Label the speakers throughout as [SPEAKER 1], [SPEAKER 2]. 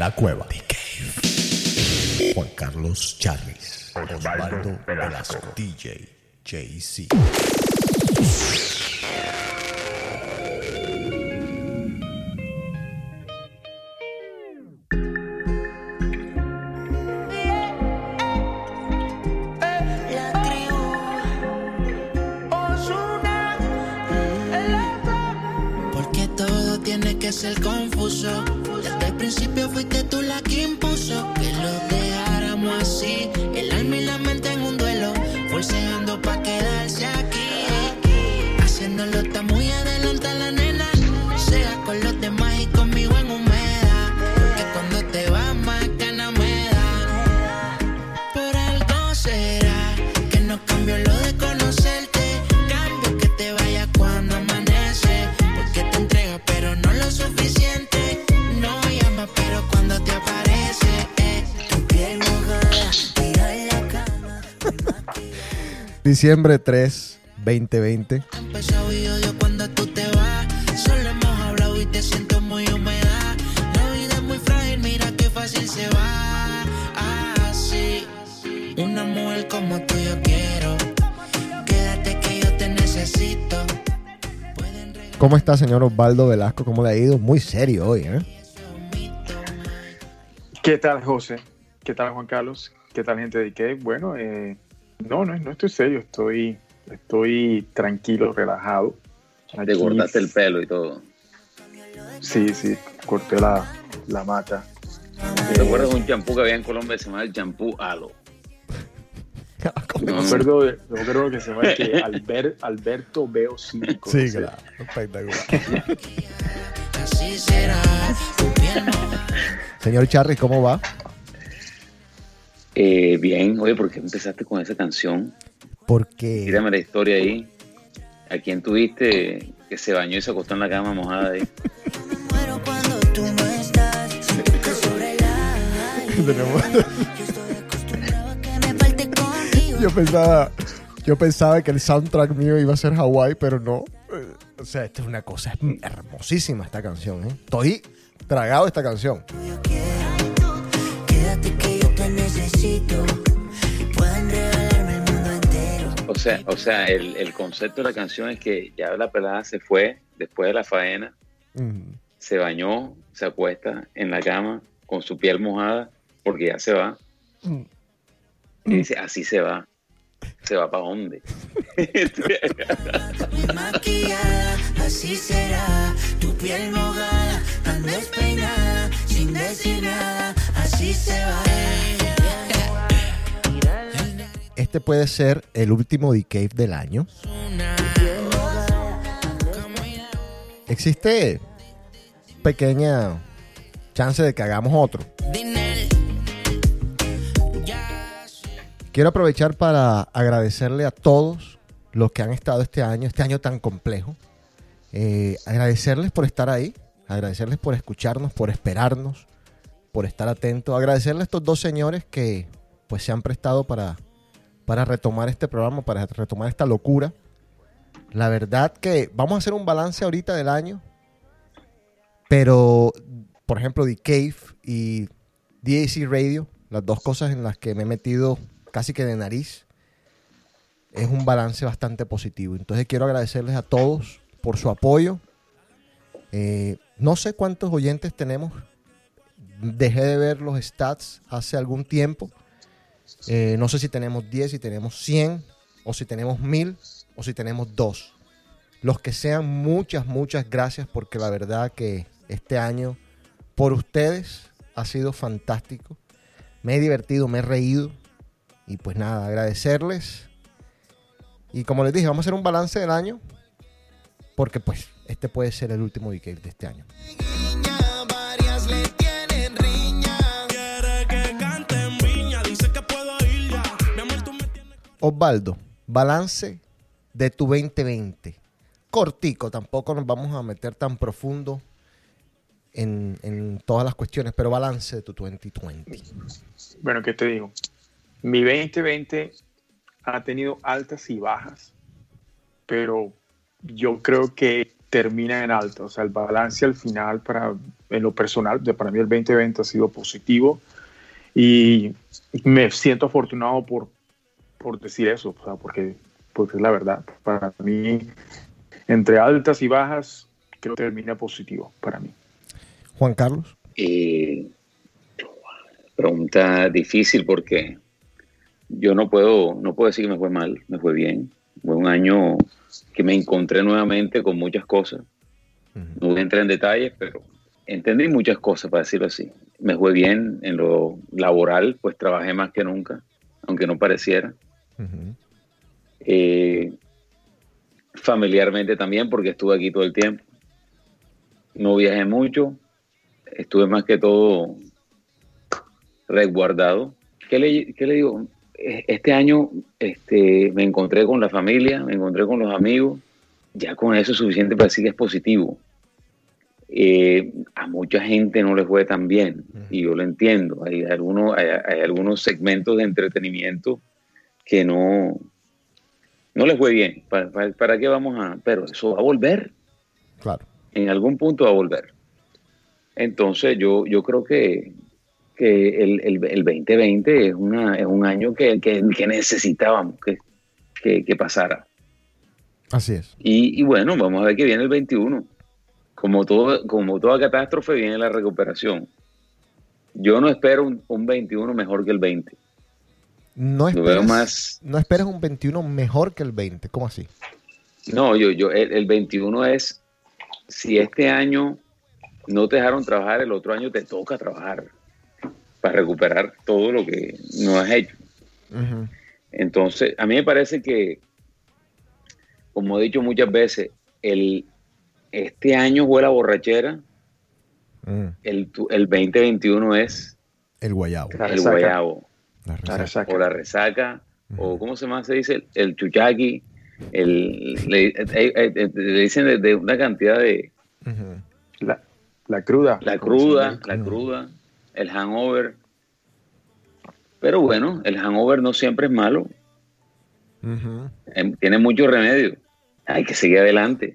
[SPEAKER 1] La Cueva. The Cave. Juan Carlos Charris. Osvaldo Velasco. DJ JC.
[SPEAKER 2] Se va. Así, una mujer como tú yo quiero. Quédate que yo te necesito.
[SPEAKER 3] ¿Cómo está, señor Osvaldo Velasco? ¿Cómo le ha ido? Muy serio hoy, ¿eh?
[SPEAKER 4] ¿Qué tal, José? ¿Qué tal, Juan Carlos? ¿Qué tal, gente de IKEA? Bueno, eh, no, no, no estoy serio, estoy, estoy tranquilo, relajado.
[SPEAKER 5] Te cortaste el pelo y todo.
[SPEAKER 4] Sí, sí, corté la, la mata.
[SPEAKER 5] ¿Te acuerdas de un champú que había en Colombia que se llamaba el champú Halo?
[SPEAKER 4] Me acuerdo, de, me acuerdo que se llama que Albert, Alberto Veo 5.
[SPEAKER 3] Sí, claro. Espectacular. Señor Charry, ¿cómo va?
[SPEAKER 5] Eh, bien, oye, ¿por qué empezaste con esa canción?
[SPEAKER 3] Porque
[SPEAKER 5] Tírame la historia ahí. ¿A quién tuviste que se bañó y se acostó en la cama mojada ahí?
[SPEAKER 6] Yo estoy acostumbrado a que me falte contigo
[SPEAKER 3] yo pensaba, yo pensaba que el soundtrack mío iba a ser Hawái, pero no. Eh, O sea, esta es una cosa hermosísima esta canción, ¿eh? Estoy tragado esta canción.
[SPEAKER 6] Necesito Pueden regalarme el mundo entero
[SPEAKER 5] O sea, o sea el, el concepto de la canción es que ya la pelada se fue después de la faena,
[SPEAKER 3] Mm.
[SPEAKER 5] se bañó, se acuesta en la cama con su piel mojada porque ya se va.
[SPEAKER 3] Mm.
[SPEAKER 5] Y dice, así se va. ¿Se va para dónde?
[SPEAKER 6] Muy maquillada, así será Tu piel mojada, tan despeinada Sin decir nada, así se va
[SPEAKER 3] Este puede ser el último D-Cave del año. Existe pequeña chance de que hagamos otro. Quiero aprovechar para agradecerle a todos los que han estado este año, este año tan complejo. Eh, agradecerles por estar ahí, agradecerles por escucharnos, por esperarnos, por estar atentos. Agradecerles a estos dos señores que pues se han prestado para, para retomar este programa, para retomar esta locura. La verdad que vamos a hacer un balance ahorita del año, pero por ejemplo The Cave y DAC Radio, las dos cosas en las que me he metido casi que de nariz, es un balance bastante positivo. Entonces quiero agradecerles a todos por su apoyo. Eh, no sé cuántos oyentes tenemos. Dejé de ver los stats hace algún tiempo. Eh, no sé si tenemos 10, si tenemos 100, o si tenemos 1000, o si tenemos 2. Los que sean, muchas, muchas gracias porque la verdad que este año, por ustedes, ha sido fantástico. Me he divertido, me he reído. Y pues nada, agradecerles. Y como les dije, vamos a hacer un balance del año. Porque pues este puede ser el último weekend de este año. Osvaldo, balance de tu 2020. Cortico, tampoco nos vamos a meter tan profundo en, todas las cuestiones, pero balance de tu 2020.
[SPEAKER 4] Bueno, ¿qué te digo? Mi 2020 ha tenido altas y bajas, pero yo creo que termina en alto. O sea, el balance al final, para, en lo personal, de, para mí el 2020 ha sido positivo y me siento afortunado por, por decir eso, o sea, porque, porque es la verdad. Para mí, entre altas y bajas, creo que termina positivo para mí.
[SPEAKER 3] Juan Carlos.
[SPEAKER 5] Eh, pregunta difícil porque yo no puedo, no puedo decir que me fue mal, me fue bien. Fue un año que me encontré nuevamente con muchas cosas. No voy a entrar en detalles, pero entendí muchas cosas, para decirlo así. Me fue bien en lo laboral, pues trabajé más que nunca, aunque no pareciera. Eh, familiarmente también, porque estuve aquí todo el tiempo. No viajé mucho, estuve más que todo resguardado. ¿Qué le, qué le digo? este año este, me encontré con la familia, me encontré con los amigos, ya con eso es suficiente para decir que es positivo. Eh, a mucha gente no les fue tan bien, y yo lo entiendo. Hay algunos, hay, algunos segmentos de entretenimiento que no, no les fue bien. ¿Para, para, qué vamos a...? Pero eso va a volver.
[SPEAKER 3] Claro.
[SPEAKER 5] En algún punto va a volver. Entonces yo, yo creo que, que el, el, 2020 es, una, es un año que, que, necesitábamos que, que, pasara.
[SPEAKER 3] Así es.
[SPEAKER 5] Y, y, bueno, vamos a ver qué viene el 21. Como, todo, como toda catástrofe viene la recuperación. Yo no espero un, un 21 mejor que el 20.
[SPEAKER 3] No esperas, más... no esperas un 21 mejor que el 20. ¿Cómo así?
[SPEAKER 5] No, yo, yo, el, el 21 es, si este año no te dejaron trabajar, el otro año te toca trabajar para recuperar todo lo que no has hecho. Entonces, a mí me parece que, como he dicho muchas veces, el, este año fue la borrachera, mm. el, el 2021 es
[SPEAKER 3] el guayabo.
[SPEAKER 5] el guayabo. La resaca. O la resaca, o ¿cómo se llama? Se dice el, chuchaqui, el, le, dicen de, una cantidad de...
[SPEAKER 4] La, la cruda.
[SPEAKER 5] La cruda, la cruda el hangover. Pero bueno, el hangover no siempre es malo. Em, tiene mucho remedio. Hay que seguir adelante.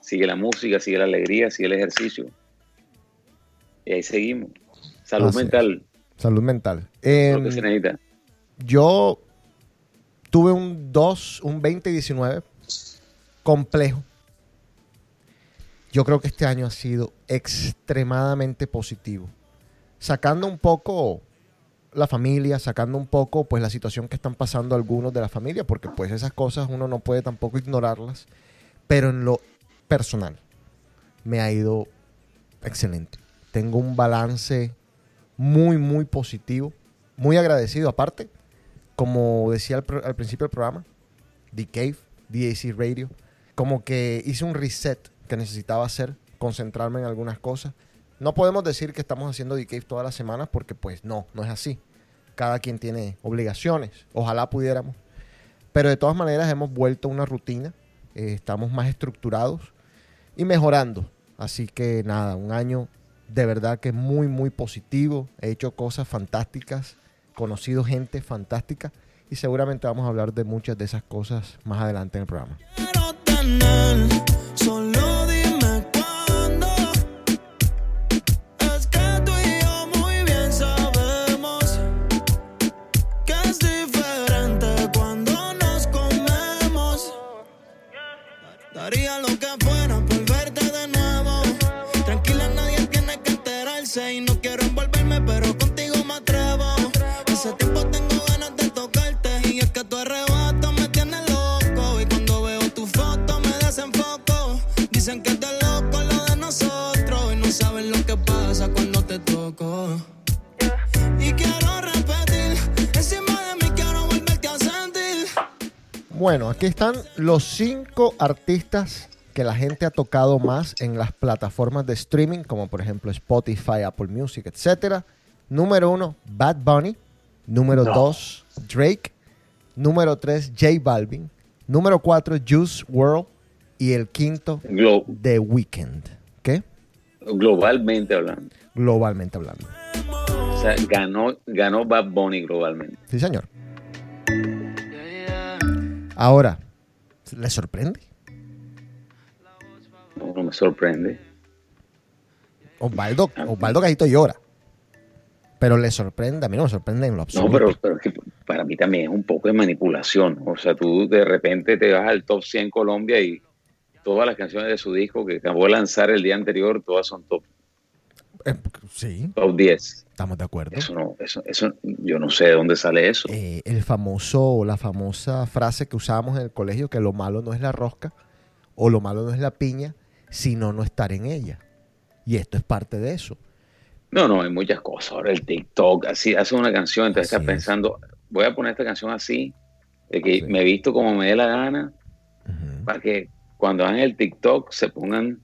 [SPEAKER 5] Sigue la música, sigue la alegría, sigue el ejercicio. Y ahí seguimos. Salud mental.
[SPEAKER 3] Salud mental. Em, yo tuve un 2, un 2019 complejo. Yo creo que este año ha sido extremadamente positivo sacando un poco la familia, sacando un poco pues la situación que están pasando algunos de la familia, porque pues esas cosas uno no puede tampoco ignorarlas, pero en lo personal me ha ido excelente. Tengo un balance muy, muy positivo, muy agradecido aparte, como decía al, principio del programa, The Cave, DAC Radio, como que hice un reset que necesitaba hacer, concentrarme en algunas cosas no podemos decir que estamos haciendo DK todas las semanas porque pues no, no es así. Cada quien tiene obligaciones. Ojalá pudiéramos. Pero de todas maneras hemos vuelto a una rutina. Eh, estamos más estructurados y mejorando. Así que nada, un año de verdad que muy, muy positivo. He hecho cosas fantásticas, conocido gente fantástica y seguramente vamos a hablar de muchas de esas cosas más adelante en el programa. Aquí están los cinco artistas que la gente ha tocado más en las plataformas de streaming, como por ejemplo Spotify, Apple Music, etc. Número uno, Bad Bunny. Número dos, Drake. Número tres, J Balvin. Número cuatro, Juice World. Y el quinto, The Weeknd. ¿Qué?
[SPEAKER 5] Globalmente hablando.
[SPEAKER 3] Globalmente hablando.
[SPEAKER 5] O sea, ganó, ganó Bad Bunny globalmente.
[SPEAKER 3] Sí, señor. Ahora, ¿le sorprende?
[SPEAKER 5] no, no me sorprende.
[SPEAKER 3] Osvaldo, Osvaldo Cajito llora. Pero le sorprende, a mí no me sorprende en lo absoluto.
[SPEAKER 5] No, pero, pero es que para mí también es un poco de manipulación. O sea, tú de repente te vas al top 100 Colombia y todas las canciones de su disco que acabó de lanzar el día anterior, todas son top,
[SPEAKER 3] Eh, sí,
[SPEAKER 5] top 10.
[SPEAKER 3] Estamos de acuerdo.
[SPEAKER 5] Eso no, eso, eso, yo no sé de dónde sale eso.
[SPEAKER 3] Eh, el famoso, la famosa frase que usábamos en el colegio, que lo malo no es la rosca o lo malo no es la piña, sino no estar en ella. Y esto es parte de eso.
[SPEAKER 5] No, no, hay muchas cosas. Ahora el TikTok, así hace una canción, entonces
[SPEAKER 3] Así
[SPEAKER 5] estás
[SPEAKER 3] es.
[SPEAKER 5] pensando, voy a poner esta canción así, de que
[SPEAKER 3] Sí.
[SPEAKER 5] me he visto como me dé la gana, para que cuando hagan el TikTok se pongan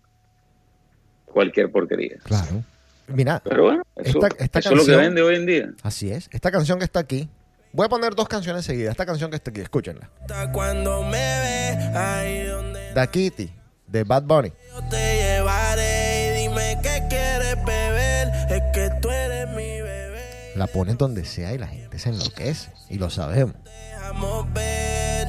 [SPEAKER 5] cualquier porquería.
[SPEAKER 3] Claro. Mira,
[SPEAKER 5] Pero bueno, eso,
[SPEAKER 3] Esta- esta
[SPEAKER 5] eso es lo que
[SPEAKER 3] canción-
[SPEAKER 5] vende hoy en día.
[SPEAKER 3] así es. Esta canción que está aquí. Voy a poner dos canciones seguidas. Esta canción que está aquí, escúchenla.
[SPEAKER 7] Cuando me ve ahí donde
[SPEAKER 3] Da Kitty, de Bad Bunny.
[SPEAKER 7] yo te llevaré y dime qué quieres beber, es que tú eres mi bebé.
[SPEAKER 3] La pones donde sea y la gente se enloquece. Y lo sabemos.
[SPEAKER 7] Dejamos ver.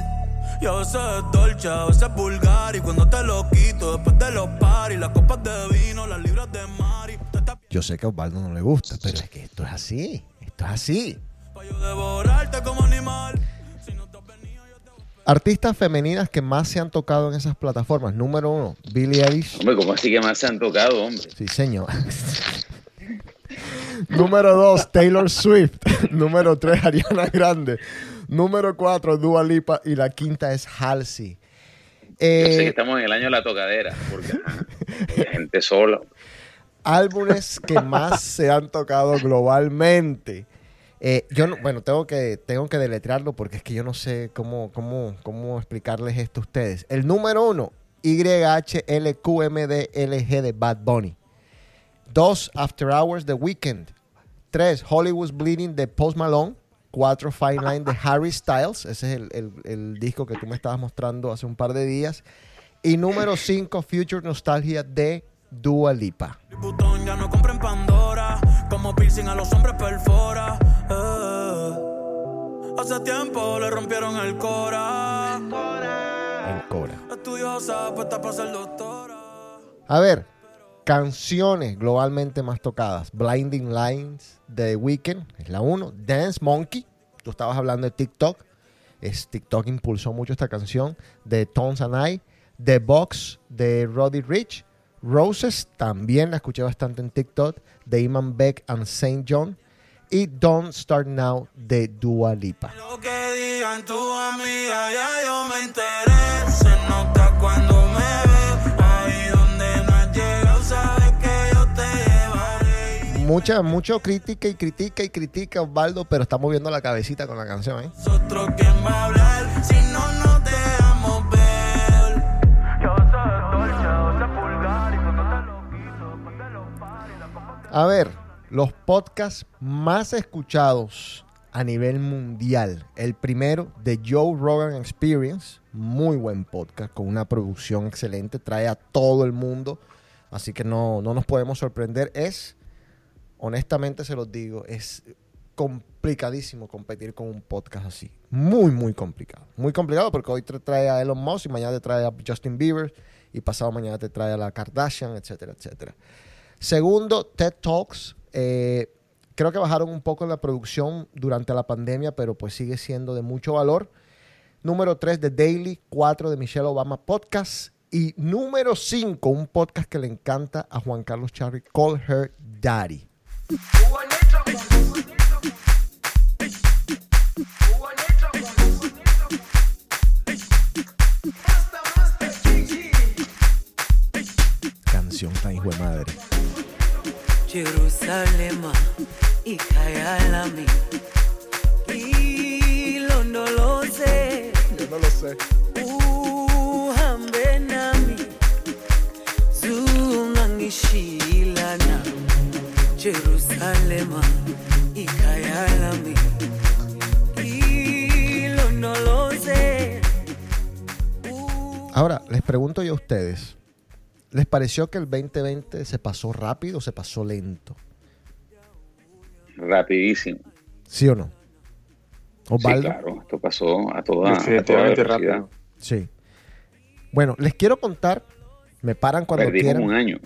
[SPEAKER 7] Yo sé dolce, a veces vulgar y cuando te lo quito después de los paris, las copas de vino, las libras de está
[SPEAKER 3] Yo sé que a Osvaldo no le gusta, pero es que esto es así. Esto es así.
[SPEAKER 7] pa' yo devorarte como animal. Si no te has venido, yo te
[SPEAKER 3] Artistas femeninas que más se han tocado en esas plataformas. Número uno, Billie Eilish.
[SPEAKER 5] Hombre, ¿cómo así que más se han tocado, hombre?
[SPEAKER 3] Sí, señor. Número dos, Taylor Swift. Número tres, Ariana Grande. Número cuatro, Dua Lipa. Y la quinta es Halsey.
[SPEAKER 5] Yo sé que
[SPEAKER 3] Eh,
[SPEAKER 5] estamos en el año de la tocadera, porque hay gente sola.
[SPEAKER 3] Álbumes que más se han tocado globalmente. Eh, yo no, bueno, tengo que, tengo que deletrearlo porque es que yo no sé cómo, cómo, cómo explicarles esto a ustedes. El número uno, YHLQMDLG de Bad Bunny. Dos, After Hours de Weekend. Tres, Hollywood's Bleeding de Post Malone. Cuatro, Fine Line de Harry Styles. Ese es el, el- el disco que tú me estabas mostrando hace un par de días. Y número cinco, Future Nostalgia de Dua Lipa.
[SPEAKER 7] Butón ya no compra en Pandora, como piercing a los hombres perfora. eh. Hace tiempo le rompieron el cora.
[SPEAKER 3] El Cora.
[SPEAKER 7] Estudiosa, puesta para ser doctora.
[SPEAKER 3] A ver, canciones globalmente más tocadas. Blinding Lines de The Weeknd, es la 1. Dance Monkey, tú estabas hablando de TikTok. Es, TikTok impulsó mucho esta canción. De Tones and I. The Box de Roddy Rich. Roses, también la escuché bastante en TikTok. De Iman Beck and Saint John. Y Don't Start Now de Dua Lipa.
[SPEAKER 7] Lo que digan tu amiga, ya yo me enteré. Se nota cuando me ve. Ahí donde no has llegado, sabes que yo te llevaré.
[SPEAKER 3] Mucha, mucho crítica y critica y critica Osvaldo, pero está moviendo la cabecita con la canción, ¿eh?
[SPEAKER 7] Nosotros quién va a hablar si
[SPEAKER 3] A ver, los podcasts más escuchados a nivel mundial. El primero, de Joe Rogan Experience. Muy buen podcast, con una producción excelente. Trae a todo el mundo. Así que no, no nos podemos sorprender. Es, honestamente se los digo, es complicadísimo competir con un podcast así. Muy, muy complicado. Muy complicado porque hoy te trae a Elon Musk y mañana te trae a Justin Bieber y pasado mañana te trae a la Kardashian, etcétera, etcétera. Segundo, TED Talks. Eh, creo que bajaron un poco en la producción durante la pandemia, pero pues sigue siendo de mucho valor. Número 3 de Daily, 4 de Michelle Obama Podcast. Y número 5, un podcast que le encanta a Juan Carlos Charri, Call Her Daddy. Canción tan hijo de madre.
[SPEAKER 8] Jerusalema ikayalami ilondoloze
[SPEAKER 3] Yo no lo sé.
[SPEAKER 8] uhambe nami zungangishilana Jerusalema ikayalami ilondoloze
[SPEAKER 3] Ahora, les pregunto yo a ustedes, ¿les pareció que el 2020 se pasó rápido o se pasó lento?
[SPEAKER 5] Rapidísimo.
[SPEAKER 3] ¿Sí o no?
[SPEAKER 5] Sí,
[SPEAKER 3] Osvaldo.
[SPEAKER 5] claro, esto pasó a toda, a toda velocidad.
[SPEAKER 4] rápido.
[SPEAKER 3] Sí. Bueno, les quiero contar Me paran cuando
[SPEAKER 5] Perdí
[SPEAKER 3] quieran.
[SPEAKER 5] un año.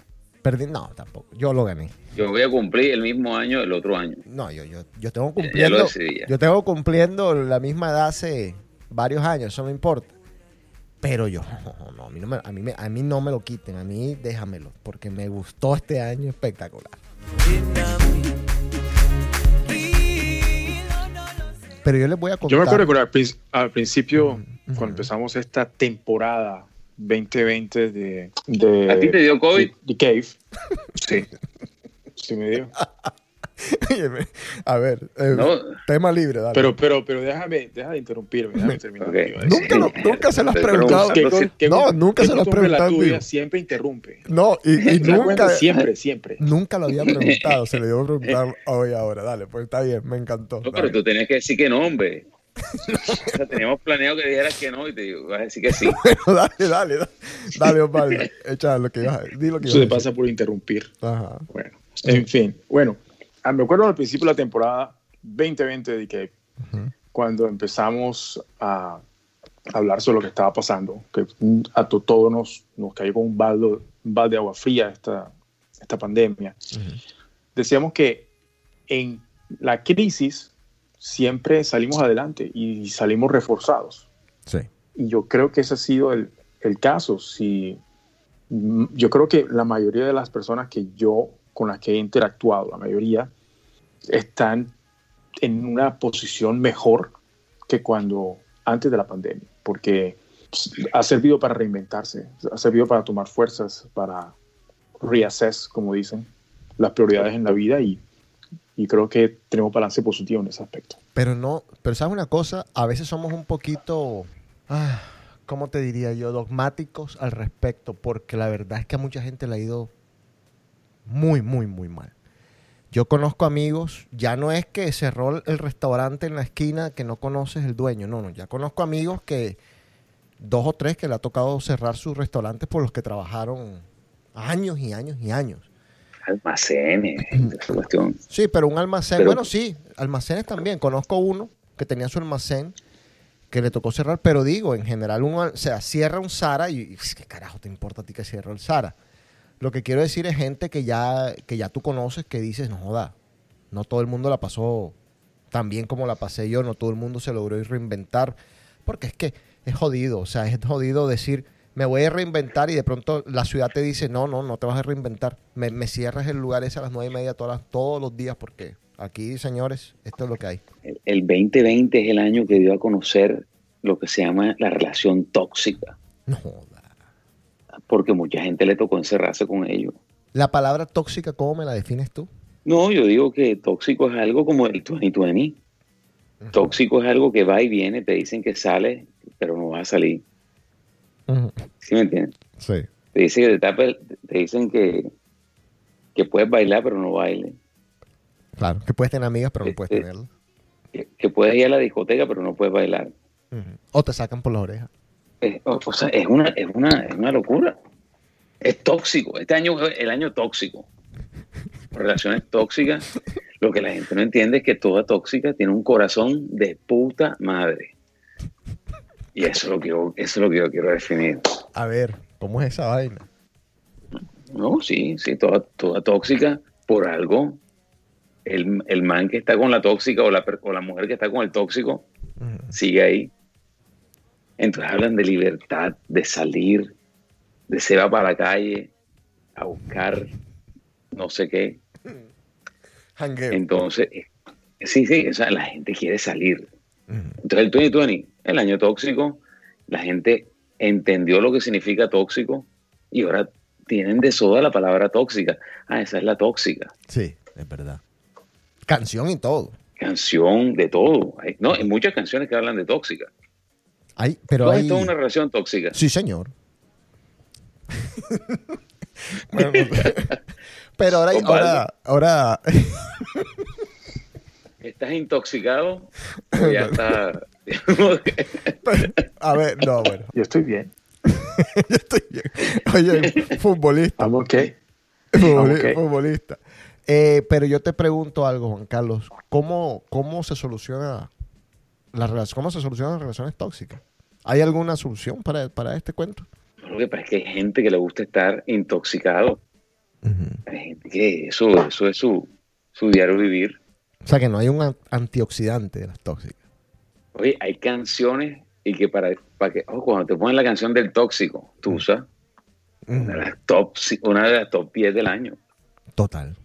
[SPEAKER 3] Perdí, no, tampoco. Yo lo gané.
[SPEAKER 5] Yo voy a cumplir el mismo año el otro año.
[SPEAKER 3] No, yo, yo, yo tengo
[SPEAKER 5] Ya- ya
[SPEAKER 3] cumpliendo.
[SPEAKER 5] lo decidí ya.
[SPEAKER 3] yo tengo cumpliendo la misma edad hace varios años, eso no importa. Pero yo, no, no, a, mí no me, a, mí me- a mí no me lo quiten, a mí déjamelo, porque me gustó este año espectacular. Pero yo les voy a contar.
[SPEAKER 4] Yo me acuerdo que al, prin- al principio, cuando empezamos esta temporada 2020 de, de,
[SPEAKER 5] ¿A ti te dio COVID?
[SPEAKER 4] de- de Cave, sí, sí me dio.
[SPEAKER 3] A ver, eh,
[SPEAKER 5] No.
[SPEAKER 3] tema libre, dale.
[SPEAKER 4] Pero, pero, pero déjame, deja de interrumpirme, déjame terminar. Decir.
[SPEAKER 3] nunca, lo- nunca se lo has preguntado.
[SPEAKER 4] ¿Qué-
[SPEAKER 5] Carlos,
[SPEAKER 4] qué- qué-
[SPEAKER 3] no, nunca
[SPEAKER 4] qué
[SPEAKER 3] se lo has
[SPEAKER 4] la
[SPEAKER 3] preguntado.
[SPEAKER 4] tuya siempre interrumpe.
[SPEAKER 3] No, y, nunca,
[SPEAKER 4] Siempre, siempre.
[SPEAKER 3] nunca lo había preguntado. Se le dio a preguntar hoy ahora. Dale, pues está bien, me encantó.
[SPEAKER 5] No, pero tú tenías que decir que no, hombre. O sea, teníamos planeado que dijeras que no y te digo, vas a decir que sí.
[SPEAKER 3] dale, dale, dale, dale, Osvaldo. Echa lo que ibas a di lo que
[SPEAKER 4] Eso te pasa por interrumpir.
[SPEAKER 3] Ajá.
[SPEAKER 4] Bueno, en fin. Bueno, ah, me acuerdo al principio de la temporada 2020 de que cuando empezamos a hablar sobre lo que estaba pasando, que a to- todos nos, nos cayó con un balde, un balde de agua fría esta, esta pandemia, decíamos que en la crisis siempre salimos adelante y salimos reforzados.
[SPEAKER 3] Sí.
[SPEAKER 4] Y yo creo que ese ha sido el, el caso. Si, yo creo que la mayoría de las personas que yo, con las que he interactuado, la mayoría, están en una posición mejor que cuando antes de la pandemia, porque ha servido para reinventarse, ha servido para tomar fuerzas, para reassess, como dicen, las prioridades en la vida y, y creo que tenemos balance positivo en ese aspecto.
[SPEAKER 3] Pero no, pero sabes una cosa, a veces somos un poquito, ah, ¿cómo te diría yo? Dogmáticos al respecto, porque la verdad es que a mucha gente le ha ido muy, muy, muy mal. Yo conozco amigos, ya no es que cerró el restaurante en la esquina que no conoces el dueño, no, no, ya conozco amigos que dos o tres que le ha tocado cerrar sus restaurantes por los que trabajaron años y años y años.
[SPEAKER 5] Almacenes, esa cuestión.
[SPEAKER 3] Sí, pero un almacén,
[SPEAKER 5] Pero-
[SPEAKER 3] bueno, sí, almacenes también. Conozco uno que tenía su almacén que le tocó cerrar, pero digo, en general, uno, o sea, cierra un Zara y, y, ¿qué carajo te importa a ti que cierre el Zara? Lo que quiero decir es gente que ya, que ya tú conoces que dices, no joda, no todo el mundo la pasó tan bien como la pasé yo, no todo el mundo se logró reinventar, porque es que es jodido, o sea, es jodido decir, me voy a reinventar y de pronto la ciudad te dice, no, no, no te vas a reinventar, me, me cierras el lugar ese a las nueve y media todas las- todos los días, porque aquí, señores, esto es lo que hay.
[SPEAKER 5] El, el 2020 es el año que dio a conocer lo que se llama la relación tóxica,
[SPEAKER 3] No.
[SPEAKER 5] Porque mucha gente le tocó encerrarse con ello.
[SPEAKER 3] La palabra tóxica, ¿cómo me la defines tú?
[SPEAKER 5] No, yo digo que tóxico es algo como el 2020. Tóxico es algo que va y viene, te dicen que sale, pero no va a salir. ¿Sí me entiendes?
[SPEAKER 3] Sí.
[SPEAKER 5] Te dicen que te, tapes- te dicen que, que puedes bailar, pero no bailes.
[SPEAKER 3] Claro, que puedes tener amigas, pero no puedes
[SPEAKER 5] Este-
[SPEAKER 3] tenerlas.
[SPEAKER 5] Que, que puedes ir a la discoteca, pero no puedes bailar.
[SPEAKER 3] O te sacan por las orejas.
[SPEAKER 5] Es- o, o sea, es una, es, una, es una locura. Es tóxico. Este año es el año tóxico. Relaciones tóxicas. Lo que la gente no entiende es que toda tóxica tiene un corazón de puta madre. Y eso es lo que yo, eso es lo que yo quiero definir.
[SPEAKER 3] A ver, ¿cómo es esa vaina?
[SPEAKER 5] No, sí, sí, toda, toda tóxica por algo. El, el man que está con la tóxica o la, o la mujer que está con el tóxico sigue ahí. Entonces hablan de libertad, de salir, de se va para la calle a buscar no sé qué. Entonces, eh, sí, sí, o sea, la gente quiere salir. Entonces el 2020, el año tóxico, la gente entendió lo que significa tóxico y ahora tienen de soda la palabra tóxica. Ah, esa es la tóxica.
[SPEAKER 3] Sí, es verdad. Canción y todo.
[SPEAKER 5] Canción de todo. No, hay muchas canciones que hablan de tóxica.
[SPEAKER 3] Hay, pero
[SPEAKER 5] ¿Tú has
[SPEAKER 3] hay...
[SPEAKER 5] en una relación tóxica?
[SPEAKER 3] Sí, señor. Bueno, pero ahora, ahora, ahora,
[SPEAKER 5] ¿Estás intoxicado o ya está?
[SPEAKER 3] a ver, no, bueno,
[SPEAKER 4] Yo estoy bien.
[SPEAKER 3] yo estoy bien. Oye, futbolista,
[SPEAKER 4] I'm ok.
[SPEAKER 3] futboli-
[SPEAKER 4] ok.
[SPEAKER 3] futbolista. Eh, pero yo te pregunto algo, Juan Carlos, ¿cómo, cómo se soluciona la relación, cómo se solucionan las relaciones tóxicas? ¿Hay alguna solución para, para este cuento?
[SPEAKER 5] Lo que pasa es que hay gente que le gusta estar intoxicado. Hay gente que eso, eso es su, su diario vivir.
[SPEAKER 3] O sea que no hay un an- antioxidante de las tóxicas.
[SPEAKER 5] Oye, hay canciones y que para, para que, oh, cuando te ponen la canción del tóxico, tú usas una de las top, una de las top 10 del año.
[SPEAKER 3] Total.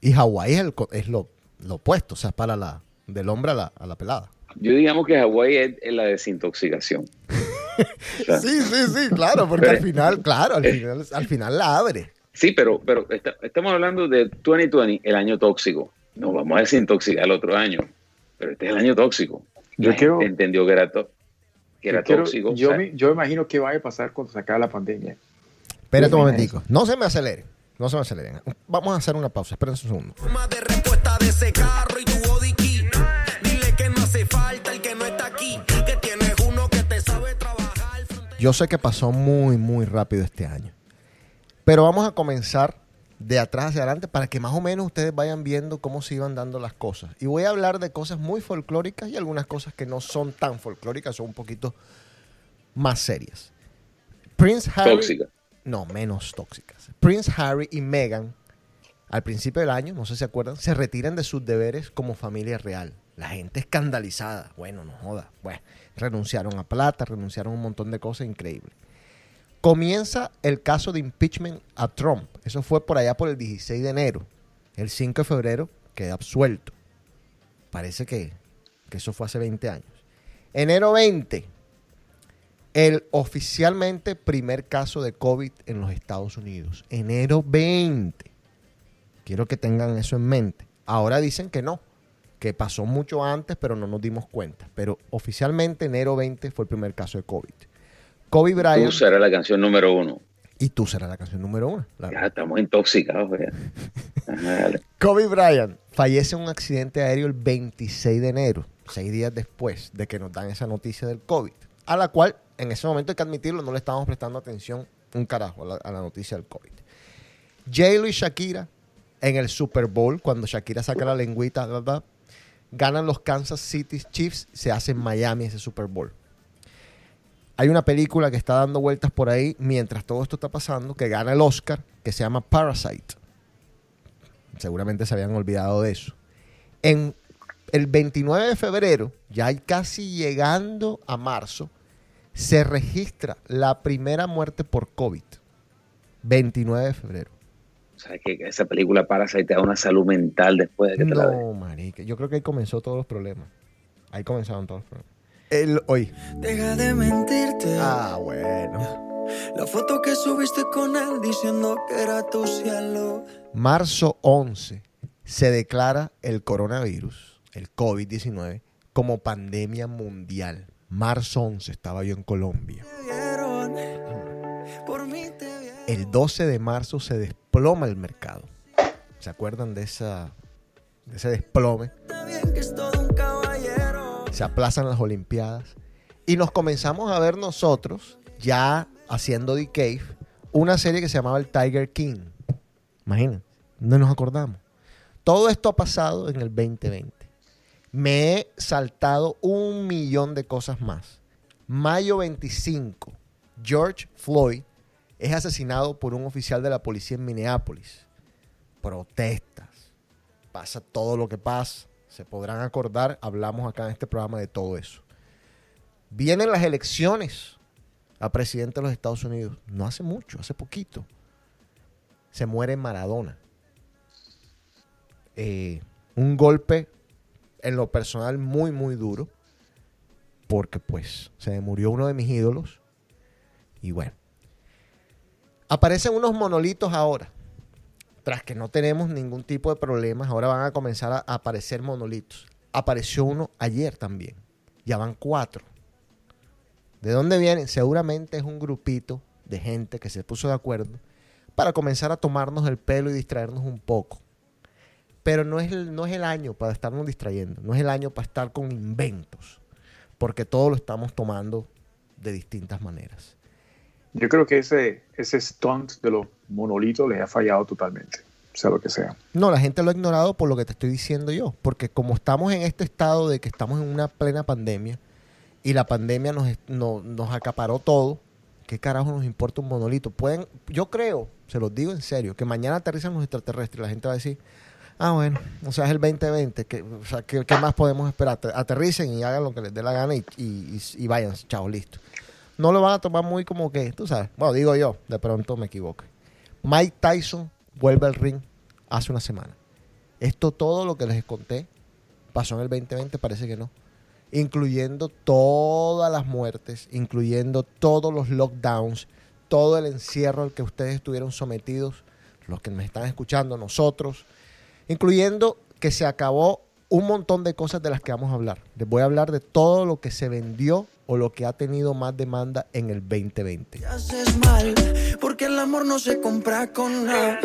[SPEAKER 3] Y Hawái es, el es lo, lo opuesto, o sea, es para la, del hombre a la, a la pelada.
[SPEAKER 5] Yo digamos que Hawái es, es la desintoxicación. O sea,
[SPEAKER 3] Sí, sí, sí, claro, porque
[SPEAKER 5] Pero-
[SPEAKER 3] al final, claro, al final, al final la abre.
[SPEAKER 5] Sí, pero, pero esta- estamos hablando de 2020, el año tóxico. No vamos a desintoxicar el otro año, pero este es el año tóxico.
[SPEAKER 4] Yo
[SPEAKER 5] La
[SPEAKER 4] quiero-
[SPEAKER 5] gente entendió que era, to- que era
[SPEAKER 4] quiero-
[SPEAKER 5] tóxico.
[SPEAKER 4] yo,
[SPEAKER 5] o sea,
[SPEAKER 4] me, yo imagino que vaya a pasar cuando se acabe la pandemia.
[SPEAKER 3] Espérate un momentico. No se me aceleren. No se me aceleren. Vamos a hacer una pausa. Espérense un segundo.
[SPEAKER 9] Hace falta el que no está aquí. Que tienes uno que te sabe trabajar.
[SPEAKER 3] Yo sé que pasó muy, muy rápido este año. Pero vamos a comenzar de atrás hacia adelante para que más o menos ustedes vayan viendo cómo se iban dando las cosas. Y voy a hablar de cosas muy folclóricas y algunas cosas que no son tan folclóricas, son un poquito más serias. Prince Harry.
[SPEAKER 5] tóxica.
[SPEAKER 3] No, menos tóxicas. Prince Harry y Meghan, al principio del año, no sé si se acuerdan, se retiran de sus deberes como familia real. La gente escandalizada. Bueno, no joda. Bueno, renunciaron a plata, renunciaron a un montón de cosas increíbles. Comienza el caso de impeachment a Trump. Eso fue por allá por el 16 de enero. El 5 de febrero queda absuelto. Parece que, que eso fue hace 20 años. Enero 20, el oficialmente primer caso de COVID en los Estados Unidos. Enero 20. Quiero que tengan eso en mente. Ahora dicen que no, que pasó mucho antes, pero no nos dimos cuenta. Pero oficialmente enero 20 fue el primer caso de COVID. Kobe Bryant
[SPEAKER 5] Tú serás la canción número uno.
[SPEAKER 3] y tú serás la canción número uno.
[SPEAKER 5] Ya estamos intoxicados.
[SPEAKER 3] Kobe Bryant fallece en un accidente aéreo el 26 de enero, seis días después de que nos dan esa noticia del COVID, a la cual en ese momento hay que admitirlo, no le estábamos prestando atención un carajo a la, a la noticia del COVID. J-Lo y Shakira en el Super Bowl, cuando Shakira saca la lengüita, bla, bla, ganan los Kansas City Chiefs, se hace en Miami ese Super Bowl. Hay una película que está dando vueltas por ahí mientras todo esto está pasando, que gana el Oscar, que se llama Parasite. Seguramente se habían olvidado de eso. En el 29 de febrero, ya casi llegando a marzo, se registra la primera muerte por COVID. 29 de febrero.
[SPEAKER 5] O sea, que esa película Parasite te da una salud mental después de que te la ves.
[SPEAKER 3] No, marica. Yo creo que ahí comenzó todos los problemas. Ahí comenzaron todos los problemas. El, hoy.
[SPEAKER 8] Deja de mentirte.
[SPEAKER 3] Ah, bueno.
[SPEAKER 8] La foto que subiste con él diciendo que era tu cielo.
[SPEAKER 3] Marzo 11 se declara el coronavirus, el COVID-19, como pandemia mundial. Marzo 11 estaba yo en Colombia.
[SPEAKER 8] Por mí te.
[SPEAKER 3] El 12 de marzo se desploma el mercado. ¿Se acuerdan de, esa, de ese desplome? Se aplazan las Olimpiadas. Y nos comenzamos a ver nosotros, ya haciendo The Cave, una serie que se llamaba el Tiger King. Imagínense, no nos acordamos. Todo esto ha pasado en el 2020. Me he saltado un millón de cosas más. Mayo 25, George Floyd es asesinado por un oficial de la policía en Minneapolis. Protestas. Pasa todo lo que pasa. Se podrán acordar, hablamos acá en este programa de todo eso. Vienen las elecciones a presidente de los Estados Unidos. No hace mucho, hace poquito. Se muere Maradona. Eh, un golpe en lo personal muy, muy duro. Porque pues se murió uno de mis ídolos. Y bueno. Aparecen unos monolitos ahora. Tras que no tenemos ningún tipo de problemas, ahora van a comenzar a aparecer monolitos. Apareció uno ayer también. Ya van cuatro. ¿De dónde vienen? Seguramente es un grupito de gente que se puso de acuerdo para comenzar a tomarnos el pelo y distraernos un poco. Pero no es el, no es el año para estarnos distrayendo, no es el año para estar con inventos, porque todo lo estamos tomando de distintas maneras.
[SPEAKER 4] Yo creo que ese, ese stunt de los monolitos les ha fallado totalmente, sea lo que sea.
[SPEAKER 3] No, la gente lo ha ignorado por lo que te estoy diciendo yo, porque como estamos en este estado de que estamos en una plena pandemia y la pandemia nos, nos acaparó todo, ¿qué carajo nos importa un monolito? Pueden, yo creo, se los digo en serio, que mañana aterrizan los extraterrestres y la gente va a decir, ah, bueno, o sea, es el 2020, que, o sea, ¿qué, qué más podemos esperar? Ater- Aterricen y hagan lo que les dé la gana y, y vayan, chao, listo. No lo van a tomar muy como que, tú sabes, bueno, digo yo, de pronto me equivoco. Mike Tyson vuelve al ring hace una semana. Esto todo lo que les conté pasó en el 2020, parece que no. Incluyendo todas las muertes, incluyendo todos los lockdowns, todo el encierro al que ustedes estuvieron sometidos, los que me están escuchando, nosotros, incluyendo que se acabó un montón de cosas de las que vamos a hablar. Les voy a hablar de todo lo que se vendió o lo que ha tenido más demanda en el 2020.
[SPEAKER 8] Te haces mal, porque el amor no se compra con nada.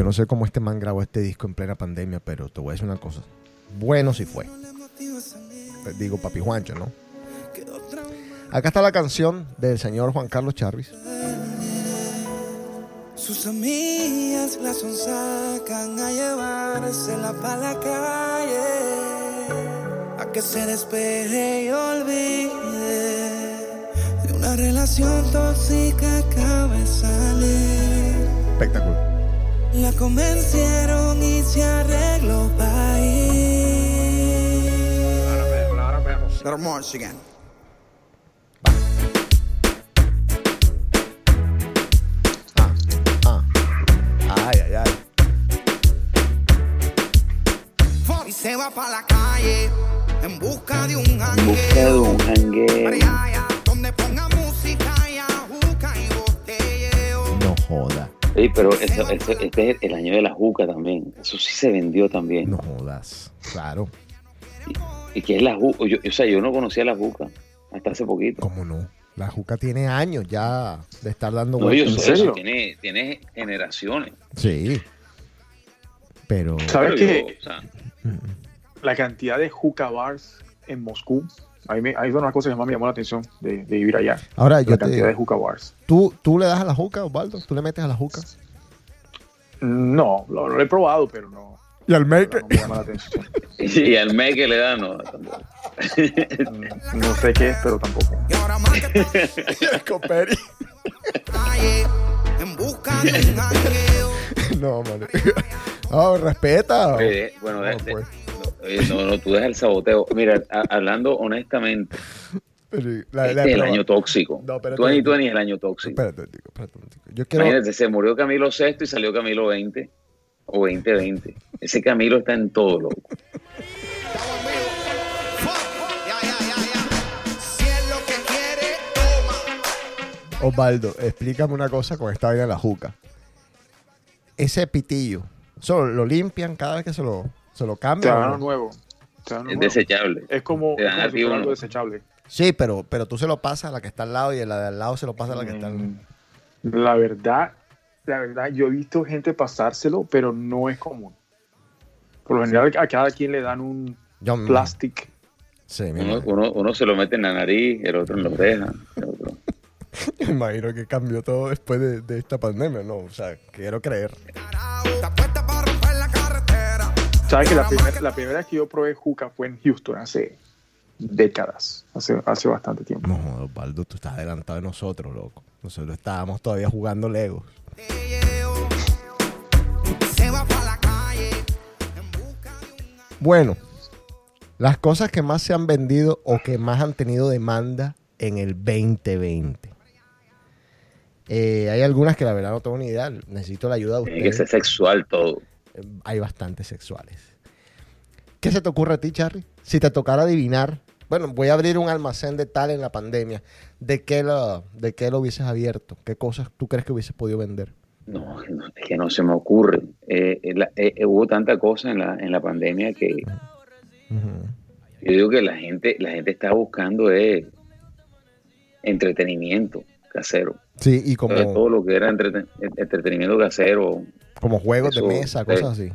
[SPEAKER 10] Yo no
[SPEAKER 3] sé cómo este man grabó este disco en plena pandemia, pero te voy a decir una cosa. Bueno si fue. Eh, Digo, papi Juancho, ¿no? Acá está la canción del señor Juan Carlos Charris.
[SPEAKER 8] Sus amigas la son sacan a llevársela pa' la calle. A que se despeje y olvide de una relación tóxica acaba de salir.
[SPEAKER 3] Espectacular.
[SPEAKER 8] La convencieron y se arregló pa' ir. Little March again.
[SPEAKER 3] Ah. Ay, ay, ay.
[SPEAKER 9] Y se va para la calle en busca de un
[SPEAKER 5] En busca de
[SPEAKER 9] jangueo.
[SPEAKER 5] un jangueo.
[SPEAKER 9] Ariaya, donde ponga música y ajuca y botelleo.
[SPEAKER 3] No joda.
[SPEAKER 5] Sí, pero eso, eso- este es el año de la juca también. Eso sí se vendió también.
[SPEAKER 3] No jodas. Claro.
[SPEAKER 5] ¿Y qué es la juca? Yo, o sea, yo no conocía la juca hasta hace poquito.
[SPEAKER 3] ¿Cómo no? La Juca tiene años ya de estar dando
[SPEAKER 5] No, yo
[SPEAKER 3] vueltas.
[SPEAKER 5] sé
[SPEAKER 4] serio?
[SPEAKER 5] eso, tiene, tiene generaciones.
[SPEAKER 3] Sí. Pero.
[SPEAKER 4] ¿Sabes qué?
[SPEAKER 5] o sea,
[SPEAKER 4] La cantidad de hookah bars en Moscú, ahí, me, ahí es una cosa que más me llamó la atención de, de vivir allá.
[SPEAKER 3] Ahora yo
[SPEAKER 4] La
[SPEAKER 3] te
[SPEAKER 4] cantidad de hookah bars.
[SPEAKER 3] ¿tú, ¿tú le das a la Juca, Osvaldo? ¿Tú le metes a la Juca?
[SPEAKER 4] No, lo, lo he probado, pero no,
[SPEAKER 3] Y al
[SPEAKER 4] no
[SPEAKER 3] make.
[SPEAKER 4] me llama la atención.
[SPEAKER 5] y al que le da, no. tampoco.
[SPEAKER 4] Mm, No sé qué es, pero tampoco.
[SPEAKER 9] Y ahora más que
[SPEAKER 3] Coperi.
[SPEAKER 9] calle en busca de un jangueo.
[SPEAKER 3] No, mano. No, respeta.
[SPEAKER 5] Bueno,
[SPEAKER 3] No, pues.
[SPEAKER 5] No, oye, no, no, tú dejas el saboteo. Mira, a- hablando honestamente,
[SPEAKER 3] la- la-
[SPEAKER 5] es el año tóxico.
[SPEAKER 3] No, espérate.
[SPEAKER 5] 2020 es el año tóxico.
[SPEAKER 3] Espérate, espérate. Yo quiero.
[SPEAKER 5] Imagínate, se murió Camilo VI y salió Camilo 20 o 2020. Ese Camilo está en todo, loco.
[SPEAKER 3] Osvaldo, explícame una cosa con esta vaina de la Juca. Ese pitillo, ¿solo lo limpian cada vez que se lo, se lo
[SPEAKER 4] Te
[SPEAKER 3] cambian?
[SPEAKER 4] dan
[SPEAKER 3] o
[SPEAKER 4] uno
[SPEAKER 3] no?
[SPEAKER 4] nuevo. Te dan uno
[SPEAKER 5] Es
[SPEAKER 4] nuevo.
[SPEAKER 5] desechable.
[SPEAKER 4] Es como,
[SPEAKER 5] Te
[SPEAKER 4] es como si algo desechable.
[SPEAKER 3] Sí, pero, pero tú se lo pasas a la que está al lado y a la de al lado se lo pasa a la que está al
[SPEAKER 4] Mm, La verdad, la verdad, yo he visto gente pasárselo, pero no es común. Por lo general, a cada quien le dan un
[SPEAKER 3] Yo
[SPEAKER 4] plastic.
[SPEAKER 3] Sí,
[SPEAKER 5] Uno, uno, uno se lo mete en la nariz, el otro en la oreja. el otro-
[SPEAKER 3] Me imagino que cambió todo después de, de esta pandemia, ¿no? O sea, quiero creer.
[SPEAKER 4] Sabes que la, primer- la primera vez que yo probé juca fue en Houston hace décadas, hace, hace bastante tiempo.
[SPEAKER 3] No, Osvaldo, tú estás adelantado de nosotros, loco. Nosotros estábamos todavía jugando Legos.
[SPEAKER 9] Se va para la calle en busca de un
[SPEAKER 3] Bueno, las cosas que más se han vendido o que más han tenido demanda en el 2020. Eh, hay algunas que la verdad no tengo ni idea. Necesito la ayuda de
[SPEAKER 5] Tiene que ser
[SPEAKER 3] ustedes.
[SPEAKER 5] sexual todo.
[SPEAKER 3] Hay bastantes sexuales. ¿Qué se te ocurre a ti, Charlie? Si te tocara adivinar, bueno, voy a abrir un almacén de tal en la pandemia. ¿De qué lo, de qué lo hubieses abierto? ¿Qué cosas tú crees que hubieses podido vender?
[SPEAKER 5] No, no, es que no se me ocurre. Eh, eh, la- eh, hubo tanta cosa en la, en la pandemia que yo digo que la gente, la gente está buscando eh, entretenimiento casero.
[SPEAKER 3] Sí, y como,
[SPEAKER 5] Todo lo que era entreten- entretenimiento casero.
[SPEAKER 3] como juegos de
[SPEAKER 5] eso,
[SPEAKER 3] mesa,
[SPEAKER 5] eh,
[SPEAKER 3] cosas así.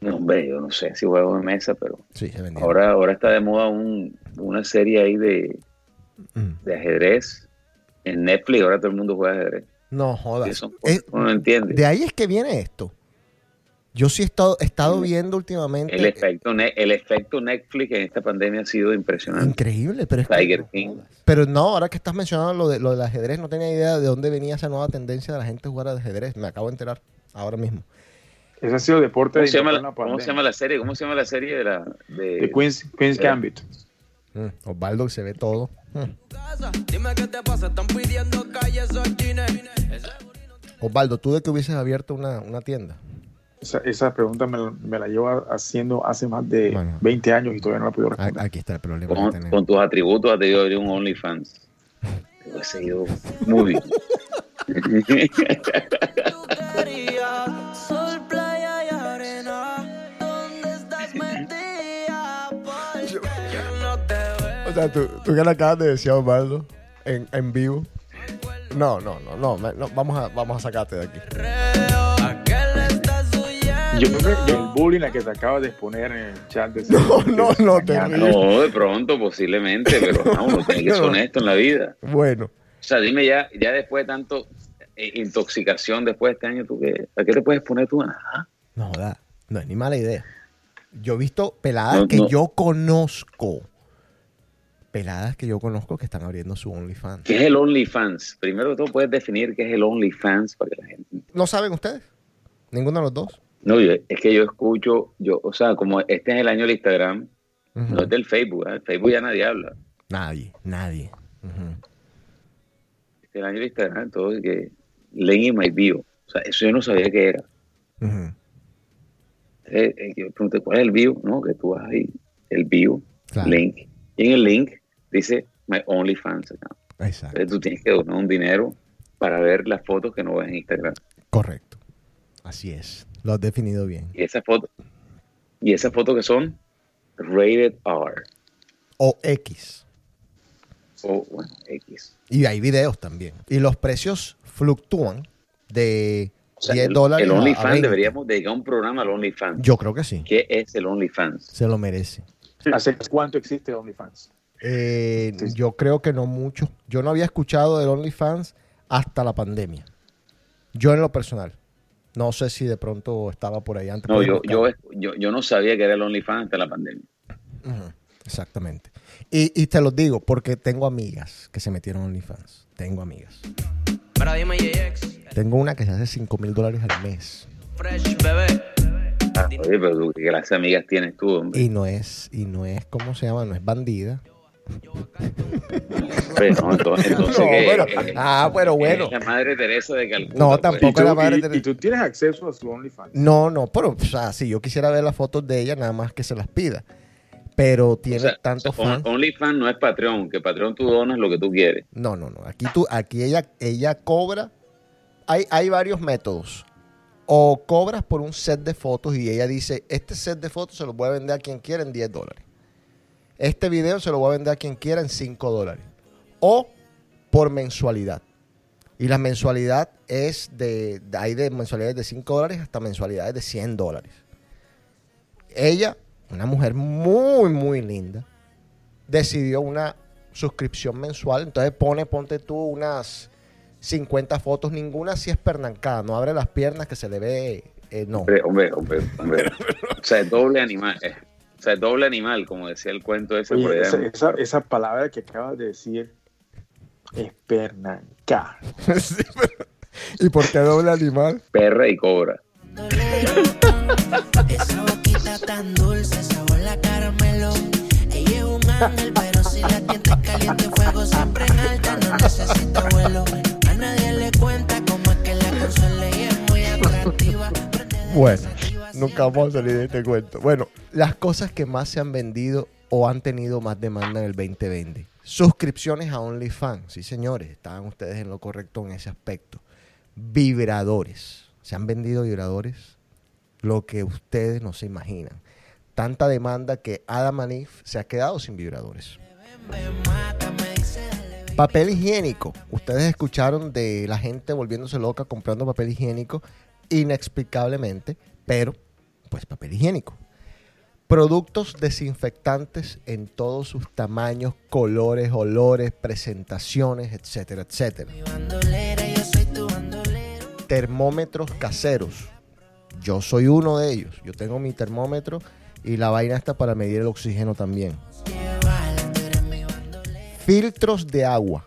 [SPEAKER 5] No, hombre, yo no sé si juego de mesa, pero
[SPEAKER 3] Sí, se
[SPEAKER 5] ahora, ahora está de moda un- una serie ahí de,
[SPEAKER 3] Mm.
[SPEAKER 5] de ajedrez en Netflix. Ahora todo el mundo juega ajedrez.
[SPEAKER 3] No jodas.
[SPEAKER 5] eso
[SPEAKER 3] Es-
[SPEAKER 5] uno no entiende.
[SPEAKER 3] de ahí es que viene esto. Yo sí he estado, he estado viendo últimamente.
[SPEAKER 5] El efecto, ne- el efecto Netflix en esta pandemia ha sido impresionante.
[SPEAKER 3] Increíble, pero es que-
[SPEAKER 5] Tiger King.
[SPEAKER 3] Pero no, ahora que estás mencionando lo, de, lo del ajedrez, no tenía idea de dónde venía esa nueva tendencia de la gente a jugar al ajedrez. Me acabo de enterar ahora mismo.
[SPEAKER 4] Ese ha sido deporte
[SPEAKER 5] ¿Cómo
[SPEAKER 4] de
[SPEAKER 5] se, llama la, cómo se llama la serie? ¿Cómo se llama la serie de la de,
[SPEAKER 4] De Queen's, Queen's. Gambit.
[SPEAKER 3] Mm, Osvaldo se ve todo. Mm.
[SPEAKER 9] Dime qué te pasa, están pidiendo calles o chines.
[SPEAKER 3] Osvaldo, ¿tú de que hubieses abierto una, una tienda?
[SPEAKER 4] Esa, esa pregunta me, la- me la llevo haciendo hace más de
[SPEAKER 3] Bueno.
[SPEAKER 4] 20 años y todavía no la he podido
[SPEAKER 3] A-
[SPEAKER 4] responder.
[SPEAKER 3] Aquí está el problema
[SPEAKER 5] con, tus atributos has debido abrir un OnlyFans. Te hubiese ido muy bien.
[SPEAKER 3] O sea, tú, tú que le acabas de decir a Osvaldo en, en vivo. No, no, no, no, no, vamos, a, vamos a sacarte de aquí.
[SPEAKER 4] Yo creo que el bullying a que te acabas de exponer en el chat de
[SPEAKER 3] No, no, no, terrible.
[SPEAKER 5] No, de pronto, posiblemente, pero no, uno tiene que ser honesto en la vida.
[SPEAKER 3] Bueno,
[SPEAKER 5] O sea, dime ya, ya después de tanto eh, intoxicación después de este año, ¿tú qué, ¿a qué te puedes poner tú? Nada.
[SPEAKER 3] no joda, no es ni mala idea. Yo he visto peladas
[SPEAKER 5] No,
[SPEAKER 3] que
[SPEAKER 5] no.
[SPEAKER 3] yo conozco. Peladas que yo conozco que están abriendo su OnlyFans.
[SPEAKER 5] ¿Qué es el OnlyFans? Primero de todo, puedes definir qué es el OnlyFans para que la gente...
[SPEAKER 3] ¿No saben ustedes? ¿Ninguno de los dos?
[SPEAKER 5] No, yo- es que yo escucho, yo, o sea, como este es el año del Instagram, no es del Facebook, ¿eh? el Facebook ya nadie habla.
[SPEAKER 3] Nadie, nadie.
[SPEAKER 5] Este es el año del Instagram, todo que leen en my bio. O sea, eso yo no sabía qué era.
[SPEAKER 3] Ujú.
[SPEAKER 5] Eh, eh, yo pregunté, ¿cuál es el bio? No, que tú vas ahí, el bio,
[SPEAKER 3] Claro.
[SPEAKER 5] link. Y en el link dice My OnlyFans account.
[SPEAKER 3] Exacto,
[SPEAKER 5] Entonces tú tienes que donar un dinero para ver las fotos que no ves en Instagram.
[SPEAKER 3] correcto. Así es. Lo has definido bien.
[SPEAKER 5] Y esas fotos, y esas fotos que son rated R
[SPEAKER 3] O X.
[SPEAKER 5] o bueno, X.
[SPEAKER 3] Y hay videos también. Y los precios fluctúan de
[SPEAKER 5] O sea,
[SPEAKER 3] 10
[SPEAKER 5] el,
[SPEAKER 3] dólares
[SPEAKER 5] el OnlyFans
[SPEAKER 3] 20.
[SPEAKER 5] deberíamos dedicar un programa al OnlyFans.
[SPEAKER 3] Yo creo que sí.
[SPEAKER 5] ¿Qué es el OnlyFans?
[SPEAKER 3] Se lo merece.
[SPEAKER 4] ¿Hace cuánto existe OnlyFans?
[SPEAKER 3] Eh,
[SPEAKER 4] Sí.
[SPEAKER 3] Yo creo que no mucho. Yo no había escuchado del OnlyFans hasta la pandemia. Yo en lo personal. No sé si de pronto estaba por ahí antes.
[SPEAKER 5] No, yo, yo, yo, yo no sabía que era el OnlyFans hasta la pandemia.
[SPEAKER 3] Exactamente. Y, y te lo digo porque tengo amigas que se metieron a OnlyFans. Tengo amigas.
[SPEAKER 9] Pero dime, JX,
[SPEAKER 3] Tengo una que se hace 5 mil dólares al mes.
[SPEAKER 9] fresh, bebé.
[SPEAKER 5] Ah, oye, pero tú, ¿qué clase de amigas tienes tú, hombre?
[SPEAKER 3] Y no es, y no es, ¿cómo se llama? No es bandida.
[SPEAKER 5] No, entonces, entonces
[SPEAKER 3] No,
[SPEAKER 5] Eh,
[SPEAKER 3] ah, pero bueno.
[SPEAKER 5] La madre Teresa de Calcuta.
[SPEAKER 3] No,
[SPEAKER 5] pues.
[SPEAKER 3] tampoco.
[SPEAKER 4] ¿Y tú,
[SPEAKER 3] la madre
[SPEAKER 4] y-
[SPEAKER 3] de-
[SPEAKER 4] y tú tienes acceso a su OnlyFans?
[SPEAKER 3] No, no, pero, o sea, si yo quisiera ver las fotos de ella, nada más que se las pida. Pero
[SPEAKER 5] O
[SPEAKER 3] tiene
[SPEAKER 5] sea,
[SPEAKER 3] tantos
[SPEAKER 5] o sea,
[SPEAKER 3] fans.
[SPEAKER 5] On- OnlyFans no es Patreon, que Patreon tú donas lo que tú quieres.
[SPEAKER 3] No, no, no. Aquí tú, aquí ella, ella cobra. Hay, hay varios métodos. O cobras por un set de fotos y ella dice, este set de fotos se lo voy a vender a quien quiera en 10 dólares. Este video se lo voy a vender a quien quiera en 5 dólares. O por mensualidad. Y la mensualidad es de, hay de mensualidades de 5 dólares hasta mensualidades de 100 dólares. Ella, una mujer muy, muy linda, decidió una suscripción mensual. Entonces pone, ponte tú unas 50 fotos, ninguna si es pernancada, no abre las piernas que se le ve, eh, no.
[SPEAKER 5] Hombre, hombre, hombre, hombre. O sea, doble animal. O sea, doble animal, como decía el cuento ese
[SPEAKER 4] Oye, esa, esa, esa palabra que acabas de decir es pernanca.
[SPEAKER 3] Sí, pero- ¿Y por qué doble animal?
[SPEAKER 5] Perra y cobra.
[SPEAKER 2] Esa boquita tan dulce, sabor la caramelo. Ella es un ángel, pero si la tienta es caliente, fuego siempre en alta, no necesita vuelo. A nadie le cuenta cómo es que la y es muy atractiva.
[SPEAKER 3] Bueno, nunca vamos a salir de este cuento. Bueno, las cosas que más se han vendido o han tenido más demanda en el 2020. Suscripciones a OnlyFans. Sí, señores, estaban ustedes en lo correcto en ese aspecto. Vibradores. Se han vendido vibradores lo que ustedes no se imaginan. Tanta demanda que Adam Eve se ha quedado sin vibradores. Papel higiénico. Ustedes escucharon de la gente volviéndose loca comprando papel higiénico inexplicablemente, pero pues papel higiénico. Productos desinfectantes en todos sus tamaños, colores, olores, presentaciones, etcétera, etcétera. Termómetros caseros. Yo soy uno de ellos. Yo tengo mi termómetro y la vaina está para medir el oxígeno también. Filtros de agua.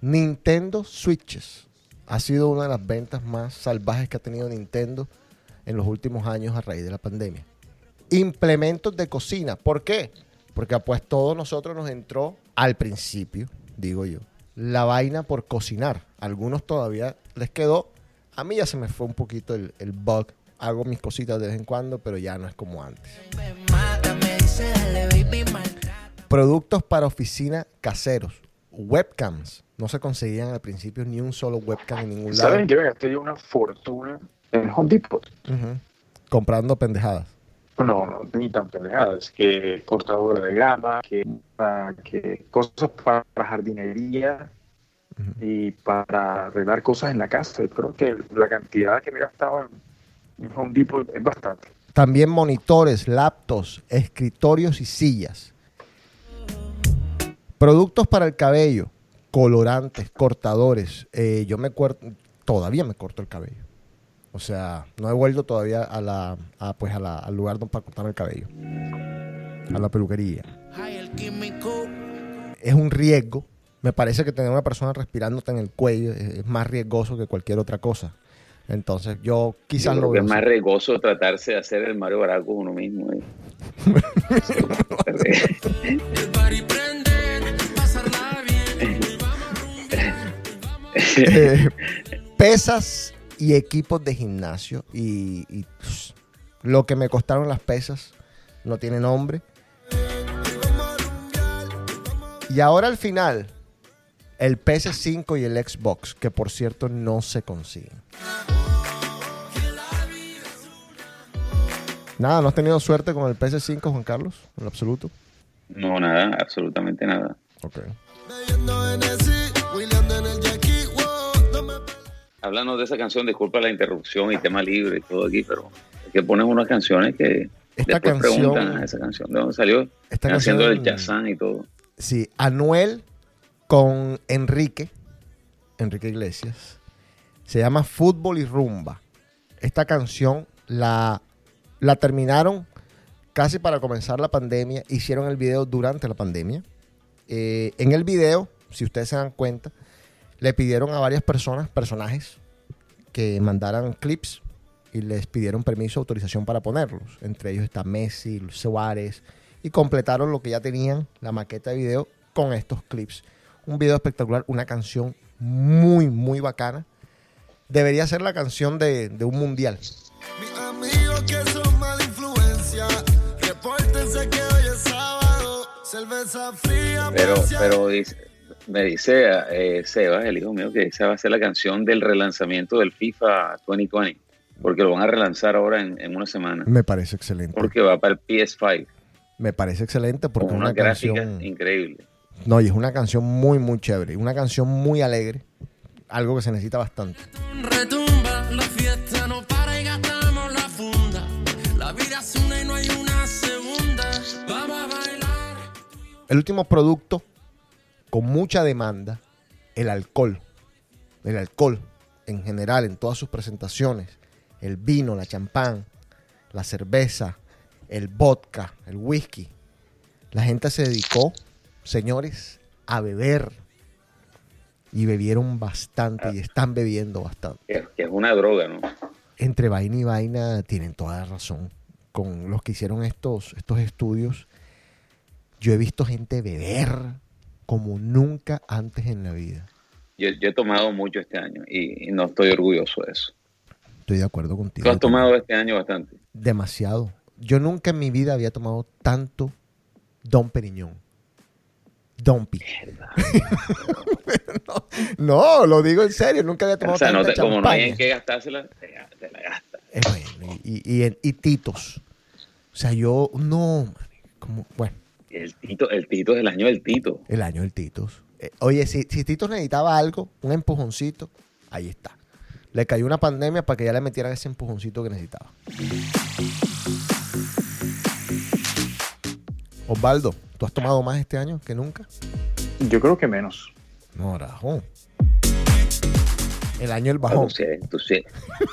[SPEAKER 3] Nintendo Switches. Ha sido una de las ventas más salvajes que ha tenido Nintendo en los últimos años a raíz de la pandemia. Implementos de cocina. ¿Por qué? Porque pues todos nosotros nos entró al principio, digo yo, la vaina por cocinar. Algunos todavía les quedó. A mí ya se me fue un poquito el, el bug. Hago mis cositas de vez en cuando, pero ya no es como antes. Productos para oficina caseros. Webcams. No se conseguían al principio ni un solo webcam en ningún lado.
[SPEAKER 4] ¿Saben que me gasté yo una fortuna en Home Depot?
[SPEAKER 3] Comprando pendejadas.
[SPEAKER 4] No, no, ni tan pendejadas, que cortadora de gama, que, que cosas para jardinería y para arreglar cosas en la casa. Yo creo que la cantidad que me gastaba en en Home Depot es bastante.
[SPEAKER 3] También monitores, laptops, escritorios y sillas. Productos para el cabello, colorantes, cortadores. Eh, yo me todavía me corto el cabello. O sea, no he vuelto todavía a la, a, pues a la- al lugar donde para cortar el cabello. A la peluquería. Es un riesgo. Me parece que tener una persona respirándote en el cuello es, es más riesgoso que cualquier otra cosa. Entonces yo quizás
[SPEAKER 5] Yo creo
[SPEAKER 3] lo
[SPEAKER 5] que
[SPEAKER 3] veo
[SPEAKER 5] es más riesgoso tratarse de hacer el Mario Baraco uno mismo. ¿eh?
[SPEAKER 3] Eh, pesas y equipos de gimnasio. Y, y, pss, lo que me costaron las pesas no tiene nombre. Y ahora al final, el PS5 y el Xbox, que por cierto no se consiguen. Nada, ¿no has tenido suerte con el PS5, Juan Carlos? En lo absoluto.
[SPEAKER 5] No, nada, absolutamente nada.
[SPEAKER 3] Ok.
[SPEAKER 5] Hablando de esa canción, disculpa la interrupción y tema libre y todo aquí, pero es que pones unas canciones que
[SPEAKER 3] Esta
[SPEAKER 5] después
[SPEAKER 3] canción-
[SPEAKER 5] preguntan a esa canción. ¿De dónde salió?
[SPEAKER 3] Esta
[SPEAKER 5] Haciendo el chazán y todo.
[SPEAKER 3] Sí, Anuel con Enrique, Enrique Iglesias. Se llama Fútbol y Rumba. Esta canción la, la terminaron casi para comenzar la pandemia. Hicieron el video durante la pandemia. Eh, en el video, si ustedes se dan cuenta, le pidieron a varias personas, personajes, que mandaran clips y les pidieron permiso, autorización para ponerlos. Entre ellos está Messi, Suárez, y completaron lo que ya tenían, la maqueta de video, con estos clips. Un video espectacular, una canción muy, muy bacana. Debería ser la canción de, de un mundial.
[SPEAKER 8] Mis amigos que son mala influencia, repórtense que hoy es sábado, cerveza fría.
[SPEAKER 5] Pero, pero dice- me dice eh, Sebas, el hijo mío, que esa va a ser la canción del relanzamiento del FIFA 2020, porque lo van a relanzar ahora en, en una semana,
[SPEAKER 3] Me parece excelente.
[SPEAKER 5] porque va para el PS5,
[SPEAKER 3] Me parece excelente porque
[SPEAKER 5] con
[SPEAKER 3] es
[SPEAKER 5] una
[SPEAKER 3] una
[SPEAKER 5] gráfica
[SPEAKER 3] canción...
[SPEAKER 5] increíble.
[SPEAKER 3] No, y es una canción muy, muy chévere. Una canción muy alegre. Algo que se necesita bastante.
[SPEAKER 7] Retumba, la fiesta no para y gastamos la funda. La vida es una y no hay una segunda. Vamos a bailar.
[SPEAKER 3] El último producto con mucha demanda, el alcohol. El alcohol en general, en todas sus presentaciones. El vino, la champán, la cerveza, el vodka, el whisky. La gente se dedicó, señores, a beber. Y bebieron bastante y están bebiendo bastante.
[SPEAKER 5] Que es una droga, ¿no?
[SPEAKER 3] entre vaina y vaina tienen toda la razón. Con los que hicieron estos, estos estudios, yo he visto gente beber como nunca antes en la vida.
[SPEAKER 5] Yo, yo he tomado mucho este año y, y no estoy orgulloso de eso.
[SPEAKER 3] Estoy de acuerdo contigo.
[SPEAKER 5] Tú has tomado este año bastante.
[SPEAKER 3] Demasiado. Yo nunca en mi vida había tomado tanto Don Periñón. Dompi. no, no, lo digo en serio. Nunca había tomado
[SPEAKER 5] O sea, no te- como no hay en qué gastársela, te, te la gastas.
[SPEAKER 3] Eh, bueno, y, y- y- y Titos. O sea, yo no, como, bueno,
[SPEAKER 5] el Tito, el Tito es el año del Tito.
[SPEAKER 3] El año del Tito. Eh, oye, si, si Tito necesitaba algo, un empujoncito, ahí está. Le cayó una pandemia para que ya le metieran ese empujoncito que necesitaba. Osvaldo, ¿tú has tomado más este año que nunca?
[SPEAKER 4] Yo creo que menos.
[SPEAKER 3] No, rajón. El año del bajón.
[SPEAKER 5] Tú sí, tú sí,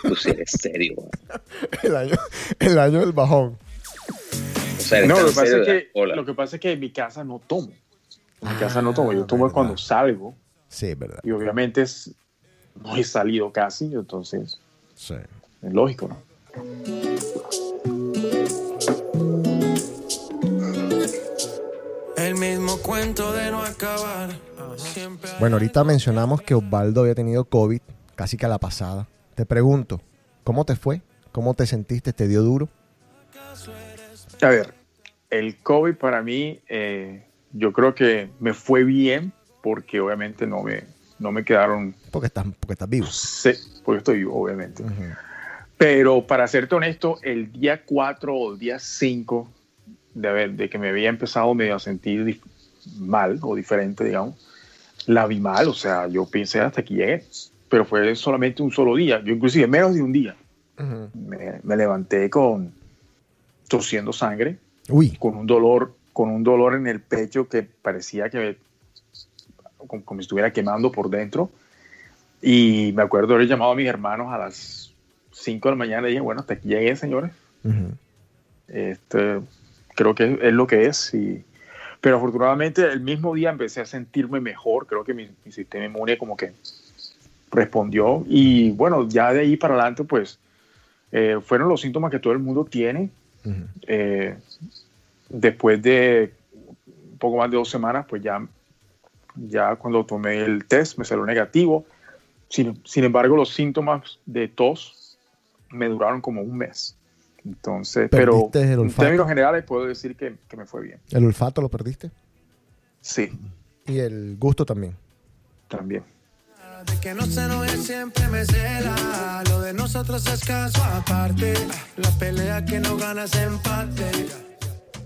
[SPEAKER 5] tú sí eres serio.
[SPEAKER 3] el, año, el año del bajón.
[SPEAKER 5] Sea,
[SPEAKER 4] No, lo que, pasa es que,
[SPEAKER 5] cola.
[SPEAKER 4] lo que pasa es que en mi casa no tomo. En mi
[SPEAKER 3] Ah,
[SPEAKER 4] casa no tomo. Yo tomo
[SPEAKER 3] verdad.
[SPEAKER 4] cuando salgo.
[SPEAKER 3] Sí, verdad.
[SPEAKER 4] Y obviamente es, no he salido casi. Entonces,
[SPEAKER 3] Sí.
[SPEAKER 4] es lógico, ¿no?
[SPEAKER 8] El mismo cuento de no acabar.
[SPEAKER 3] Bueno, ahorita mencionamos que Osvaldo había tenido COVID casi que a la pasada. Te pregunto, ¿cómo te fue? ¿Cómo te sentiste? ¿Te dio duro?
[SPEAKER 4] A ver, el COVID para mí, eh, yo creo que me fue bien porque obviamente no me, no me quedaron,
[SPEAKER 3] Porque estás, porque estás vivo.
[SPEAKER 4] sí, porque estoy vivo, obviamente.
[SPEAKER 3] Ujú.
[SPEAKER 4] Pero para serte honesto, el día 4 o el día 5 de, haber- de que me había empezado medio a sentir mal o diferente, digamos, la vi mal, o sea, yo pensé hasta aquí llegué, pero fue solamente un solo día, yo inclusive menos de un día.
[SPEAKER 3] Ujú.
[SPEAKER 4] Me, me levanté con tosiendo sangre,
[SPEAKER 3] Uy,
[SPEAKER 4] con un dolor, con un dolor en el pecho que parecía que como, como estuviera quemando por dentro. Y me acuerdo haber llamado a mis hermanos a las 5 de la mañana y dije, bueno, hasta aquí llegué, señores.
[SPEAKER 3] Ujú.
[SPEAKER 4] Este, creo que es, es lo que es. Y, pero afortunadamente el mismo día empecé a sentirme mejor. Creo que mi, mi sistema inmune como que respondió. Y bueno, ya de ahí para adelante, pues eh, fueron los síntomas que todo el mundo tiene. Eh, después de un poco más de dos semanas, pues ya, ya cuando tomé el test me salió negativo. Sin, sin embargo, los síntomas de tos me duraron como un mes. Entonces, pero
[SPEAKER 3] ¿Perdiste el
[SPEAKER 4] en términos generales puedo decir que, que me fue bien.
[SPEAKER 3] ¿el olfato lo perdiste?
[SPEAKER 4] Sí,
[SPEAKER 3] Y el gusto también.
[SPEAKER 4] también.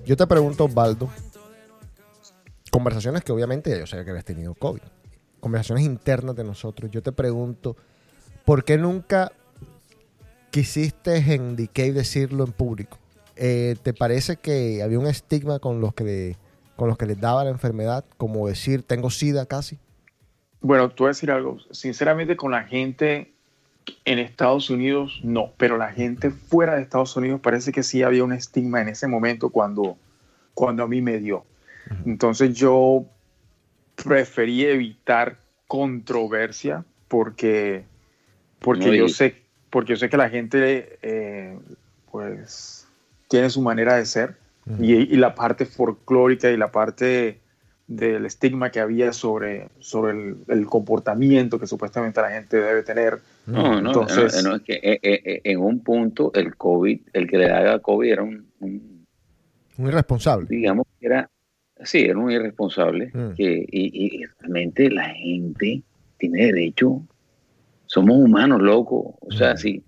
[SPEAKER 3] Yo te pregunto, Osvaldo, conversaciones que obviamente yo sabía que habías tenido COVID, conversaciones internas de nosotros. Yo te pregunto, ¿por qué nunca quisiste en Cave decirlo en público? Eh, ¿Te parece que había un estigma con los que con los que les daba la enfermedad, como decir tengo sida casi?
[SPEAKER 4] Bueno, te voy a decir algo. Sinceramente, con la gente en Estados Unidos, no. Pero la gente fuera de Estados Unidos parece que sí había un estigma en ese momento cuando, cuando a mí me dio. Entonces yo preferí evitar controversia porque, porque
[SPEAKER 5] No,
[SPEAKER 4] yo sé porque yo sé que la gente eh, pues tiene su manera de ser y, y la parte folclórica y la parte del estigma que había sobre, sobre el, el comportamiento que supuestamente la gente debe tener.
[SPEAKER 5] No, no,
[SPEAKER 4] Entonces-
[SPEAKER 5] no, no, es que eh, eh, eh, en un punto el COVID, el que le daba COVID era un, un-
[SPEAKER 3] Un irresponsable.
[SPEAKER 5] digamos que era, sí, era un irresponsable,
[SPEAKER 3] Mm.
[SPEAKER 5] que, y, y realmente la gente tiene derecho, somos humanos, locos, o sea,
[SPEAKER 3] Mm.
[SPEAKER 5] si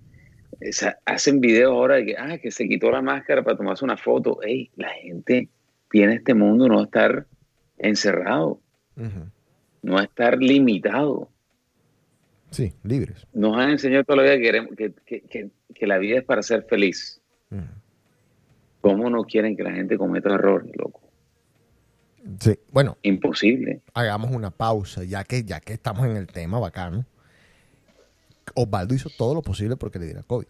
[SPEAKER 5] esa- hacen videos ahora de que, ah, que se quitó la máscara para tomarse una foto, Ey, la gente tiene este mundo no estar encerrado, no estar limitado.
[SPEAKER 3] Sí, libres.
[SPEAKER 5] Nos han enseñado toda la vida que, queremos, que, que- que- que la vida es para ser feliz. ¿Cómo no quieren que la gente cometa errores, loco?
[SPEAKER 3] Sí, bueno,
[SPEAKER 5] Imposible.
[SPEAKER 3] hagamos una pausa, ya que, ya que estamos en el tema bacano. Osvaldo hizo todo lo posible porque le diera COVID.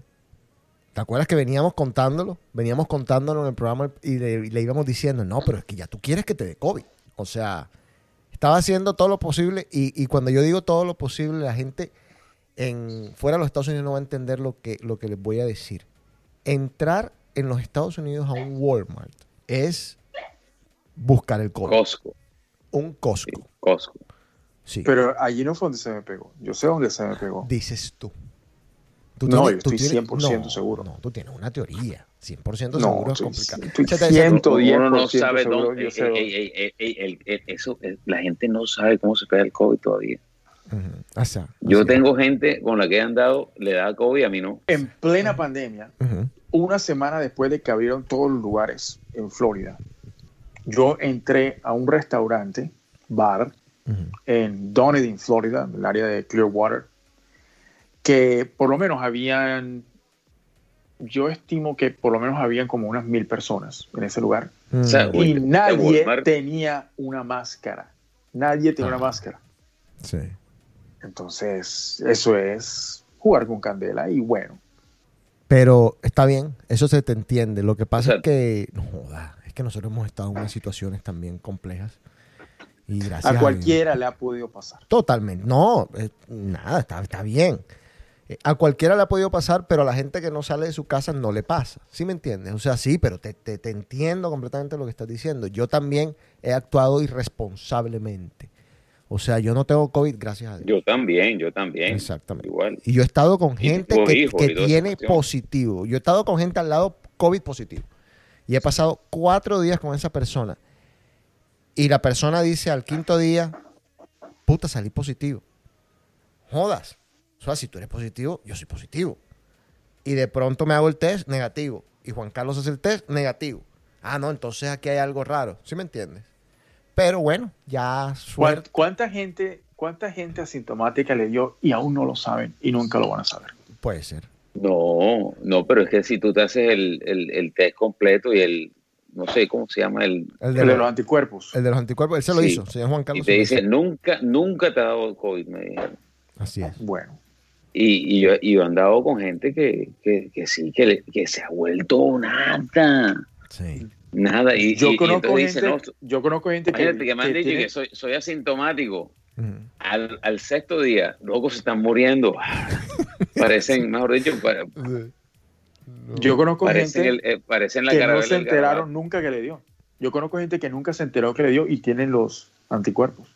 [SPEAKER 3] ¿Te acuerdas que veníamos contándolo? Veníamos contándolo en el programa y le, y le íbamos diciendo, no, pero es que ya tú quieres que te dé COVID. O sea, estaba haciendo todo lo posible y, y cuando yo digo todo lo posible, la gente en, fuera de los Estados Unidos no va a entender lo que, lo que les voy a decir. Entrar en los Estados Unidos a un Walmart es buscar el COVID.
[SPEAKER 5] Costco.
[SPEAKER 3] un
[SPEAKER 5] sí,
[SPEAKER 3] Costco.
[SPEAKER 5] Costco.
[SPEAKER 3] Sí.
[SPEAKER 4] Pero allí no fue donde se me pegó. Yo sé dónde se me pegó.
[SPEAKER 3] dices tú. Tú
[SPEAKER 4] No,
[SPEAKER 3] tienes-
[SPEAKER 4] yo
[SPEAKER 3] tú
[SPEAKER 4] estoy
[SPEAKER 3] tienes-
[SPEAKER 4] 100%
[SPEAKER 3] no,
[SPEAKER 4] seguro.
[SPEAKER 3] No, tú tienes una teoría. 100%
[SPEAKER 4] No,
[SPEAKER 3] seguro es
[SPEAKER 4] estoy-
[SPEAKER 3] complicado.
[SPEAKER 4] estoy
[SPEAKER 3] Se te decía-
[SPEAKER 4] 110%
[SPEAKER 5] Uno no sabe
[SPEAKER 4] seguro,
[SPEAKER 5] dónde.
[SPEAKER 4] yo sé dónde.
[SPEAKER 5] ey, ey, ey, ey, el- el- eso, el- la gente no sabe cómo se pega el COVID todavía.
[SPEAKER 3] Ujú, o sea,
[SPEAKER 5] Yo
[SPEAKER 3] así.
[SPEAKER 5] tengo gente con la que he andado, le da COVID, a mí no.
[SPEAKER 4] En plena pandemia,
[SPEAKER 3] Ujú,
[SPEAKER 4] una semana después de que abrieron todos los lugares en Florida, yo entré a un restaurante, bar, en Dunedin, Florida, en el área de Clearwater, que por lo menos habían, yo estimo que por lo menos habían como unas mil personas en ese lugar.
[SPEAKER 5] O sea,
[SPEAKER 3] Mm.
[SPEAKER 4] Y nadie tenía una máscara. Nadie tenía
[SPEAKER 3] Ah.
[SPEAKER 4] una máscara.
[SPEAKER 3] Sí.
[SPEAKER 4] Entonces, eso es jugar con candela y bueno.
[SPEAKER 3] Pero está bien, eso se te entiende. Lo que pasa
[SPEAKER 5] O sea-
[SPEAKER 3] es que, no joda, es que nosotros hemos estado en unas situaciones también complejas. Y gracias
[SPEAKER 4] A
[SPEAKER 3] Dios-
[SPEAKER 4] cualquiera le ha podido pasar.
[SPEAKER 3] Totalmente. No, eh, nada, está, está bien. Eh, A cualquiera le ha podido pasar, pero a la gente que no sale de su casa no le pasa. ¿Sí me entiendes? O sea, sí, pero te, te- te entiendo completamente lo que estás diciendo. Yo también he actuado irresponsablemente. O sea, yo no tengo COVID, gracias a Dios.
[SPEAKER 5] Yo también, yo también.
[SPEAKER 3] Exactamente.
[SPEAKER 5] Igual.
[SPEAKER 3] Y yo he estado con gente que, que tiene positivo. Yo he estado con gente al lado COVID positivo. Y he pasado cuatro días con esa persona. Y la persona dice al quinto día, puta, salí positivo. Jodas. O sea, si tú eres positivo, yo soy positivo. Y de pronto me hago el test negativo. Y Juan Carlos hace el test negativo. Ah, no, entonces aquí hay algo raro. ¿Sí me entiendes? Pero bueno, ya
[SPEAKER 4] ¿Cuán-
[SPEAKER 3] suerte.
[SPEAKER 4] ¿Cuánta gente, ¿Cuánta gente asintomática le dio y aún no lo saben y nunca lo van a saber?
[SPEAKER 3] Puede ser.
[SPEAKER 5] No, no, pero es que si tú te haces el, el, el test completo y el, no sé cómo se llama, el,
[SPEAKER 3] El
[SPEAKER 4] El
[SPEAKER 3] de,
[SPEAKER 4] de
[SPEAKER 3] los,
[SPEAKER 4] anticuerpos.
[SPEAKER 3] el de los anticuerpos, él se lo
[SPEAKER 5] Sí.
[SPEAKER 3] hizo, señor Juan
[SPEAKER 5] y
[SPEAKER 3] Carlos.
[SPEAKER 5] te
[SPEAKER 3] se lo
[SPEAKER 5] dice, nunca, nunca te ha dado COVID, me dijeron.
[SPEAKER 3] Así es.
[SPEAKER 4] Bueno,
[SPEAKER 5] Y, y yo, y yo he andado con gente que, que, que sí, que, le- que se ha vuelto nada,
[SPEAKER 3] Sí.
[SPEAKER 5] nada. Y,
[SPEAKER 4] yo conozco gente,
[SPEAKER 5] dice, no,
[SPEAKER 4] yo conozco gente que,
[SPEAKER 5] que me han
[SPEAKER 4] que
[SPEAKER 5] dicho
[SPEAKER 4] tiene-
[SPEAKER 5] que soy, soy asintomático.
[SPEAKER 3] Ujú.
[SPEAKER 5] Al, al sexto día, luego se están muriendo. Parecen, mejor dicho,
[SPEAKER 4] yo conozco
[SPEAKER 5] parecen,
[SPEAKER 4] gente
[SPEAKER 5] el- eh, parecen la
[SPEAKER 4] que no se enteraron nunca que le dio. Yo conozco gente que nunca se enteró que le dio y tienen los anticuerpos.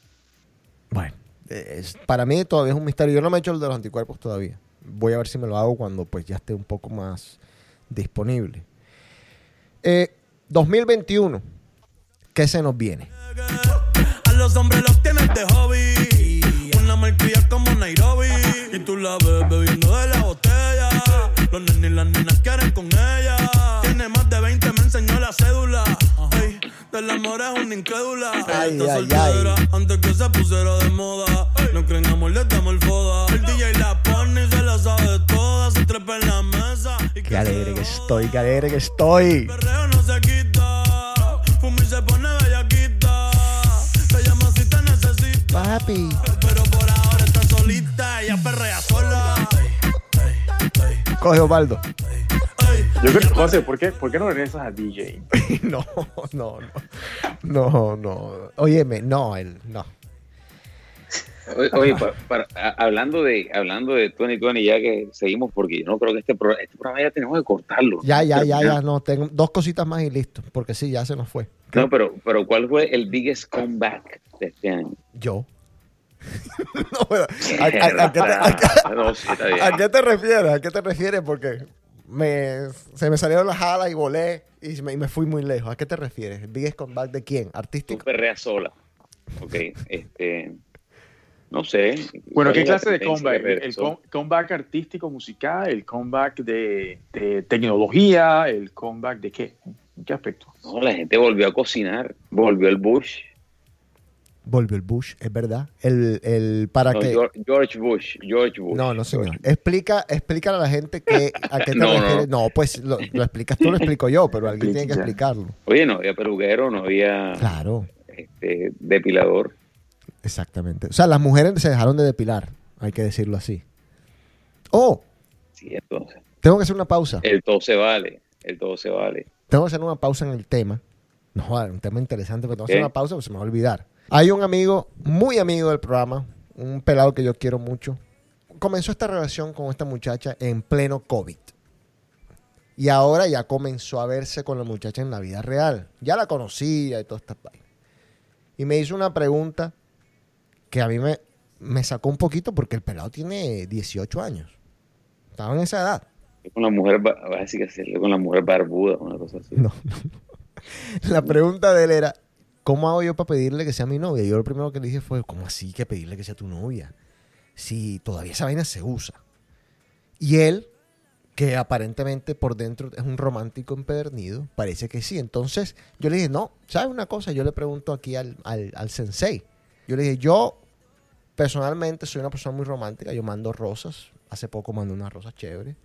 [SPEAKER 3] Bueno, es- para mí todavía es un misterio. Yo no me he hecho el de los anticuerpos todavía. Voy a ver si me lo hago cuando pues ya esté un poco más disponible. Eh, 2021, ¿qué se nos viene?
[SPEAKER 7] A los hombres los tienes de hobby. Una marquilla como Nairobi. Y tú la ves bebiendo de la botella. Los nenes y las nenas quieren con ella. Tiene más de 20, me enseñó la cédula. Ey, del amor es una incrédula.
[SPEAKER 3] Ay,
[SPEAKER 7] está
[SPEAKER 3] ay,
[SPEAKER 7] soltera
[SPEAKER 3] ay.
[SPEAKER 7] antes que se pusiera de moda. No creen amor, le damos el foda. El DJ la pone y se la sabe toda. Se trepa en la mesa. Y
[SPEAKER 3] Qué alegre que estoy, qué alegre que estoy.
[SPEAKER 7] perreo no se quita. Fumi se pone bellaquita. Te llama si te necesita.
[SPEAKER 3] Papi.
[SPEAKER 7] Pero por ahora está solita. Ella perrea sola.
[SPEAKER 3] Coge Osvaldo.
[SPEAKER 4] Yo creo, José, ¿por qué, ¿por qué no regresas a DJ?
[SPEAKER 3] no, no, no. No, no. Óyeme, no, él, no.
[SPEAKER 5] Oye, oye, pa- para- a- hablando de hablando de Tony Tony, ya que seguimos, porque yo no creo que este, pro- este programa ya tenemos que cortarlo.
[SPEAKER 3] Ya, ya, ya, ya, no. Tengo dos cositas más y listo. Porque sí, ya se nos fue.
[SPEAKER 5] No, pero, pero ¿cuál fue el biggest comeback de este año?
[SPEAKER 3] Yo. no, pero, ¿a. ¿A qué te refieres? ¿A qué te refieres? Porque me, se me salieron las alas y volé y me, y me fui muy lejos. ¿A qué te refieres? ¿El biggest comeback de quién?
[SPEAKER 5] Tú
[SPEAKER 3] ¿Artístico?
[SPEAKER 5] perreas sola. Ok, este. No sé.
[SPEAKER 4] Bueno,
[SPEAKER 5] ¿Cuál
[SPEAKER 4] ¿qué clase de comeback? ¿El com- comeback artístico musical? ¿El comeback de, de tecnología? ¿El comeback de qué? ¿En qué aspecto?
[SPEAKER 5] No, la gente volvió a cocinar, volvió el Bush.
[SPEAKER 3] Volvió el Bush, es verdad. El, el para
[SPEAKER 5] No,
[SPEAKER 3] que.
[SPEAKER 5] George, Bush, George Bush.
[SPEAKER 3] No, no, señor.
[SPEAKER 5] George.
[SPEAKER 3] Explica, explica a la gente que, a qué te
[SPEAKER 5] No, no.
[SPEAKER 3] refieres. No, pues lo, lo explicas tú, lo explico yo, pero alguien tiene que explicarlo.
[SPEAKER 5] Oye, no había peluquero, no había
[SPEAKER 3] Claro,
[SPEAKER 5] este, depilador.
[SPEAKER 3] exactamente. O sea, las mujeres se dejaron de depilar, hay que decirlo así. Oh,
[SPEAKER 5] Sí, entonces.
[SPEAKER 3] tengo que hacer una pausa.
[SPEAKER 5] El todo se vale, el todo se vale.
[SPEAKER 3] Tengo que hacer una pausa en el tema. No, un tema interesante, pero tengo que hacer una pausa porque se me va a olvidar. Hay un amigo, muy amigo del programa, un pelado que yo quiero mucho. Comenzó esta relación con esta muchacha en pleno COVID. Y ahora ya comenzó a verse con la muchacha en la vida real. Ya la conocía y todas estas vainas. Y me hizo una pregunta que a mí me, me sacó un poquito porque el pelado tiene 18 años. Estaba en esa edad.
[SPEAKER 5] Con la mujer, ba- vas a decir que hacerlo con la mujer barbuda, una cosa así.
[SPEAKER 3] No, no. La pregunta de él era, ¿cómo hago yo para pedirle que sea mi novia? Yo lo primero que le dije fue, ¿cómo así que pedirle que sea tu novia? Si todavía esa vaina se usa. Y él, que aparentemente por dentro es un romántico empedernido, parece que sí. Entonces yo le dije, no, ¿sabes una cosa? Yo le pregunto aquí al, al, al sensei. Yo le dije, yo personalmente soy una persona muy romántica, yo mando rosas. Hace poco mandé unas rosas chéveres.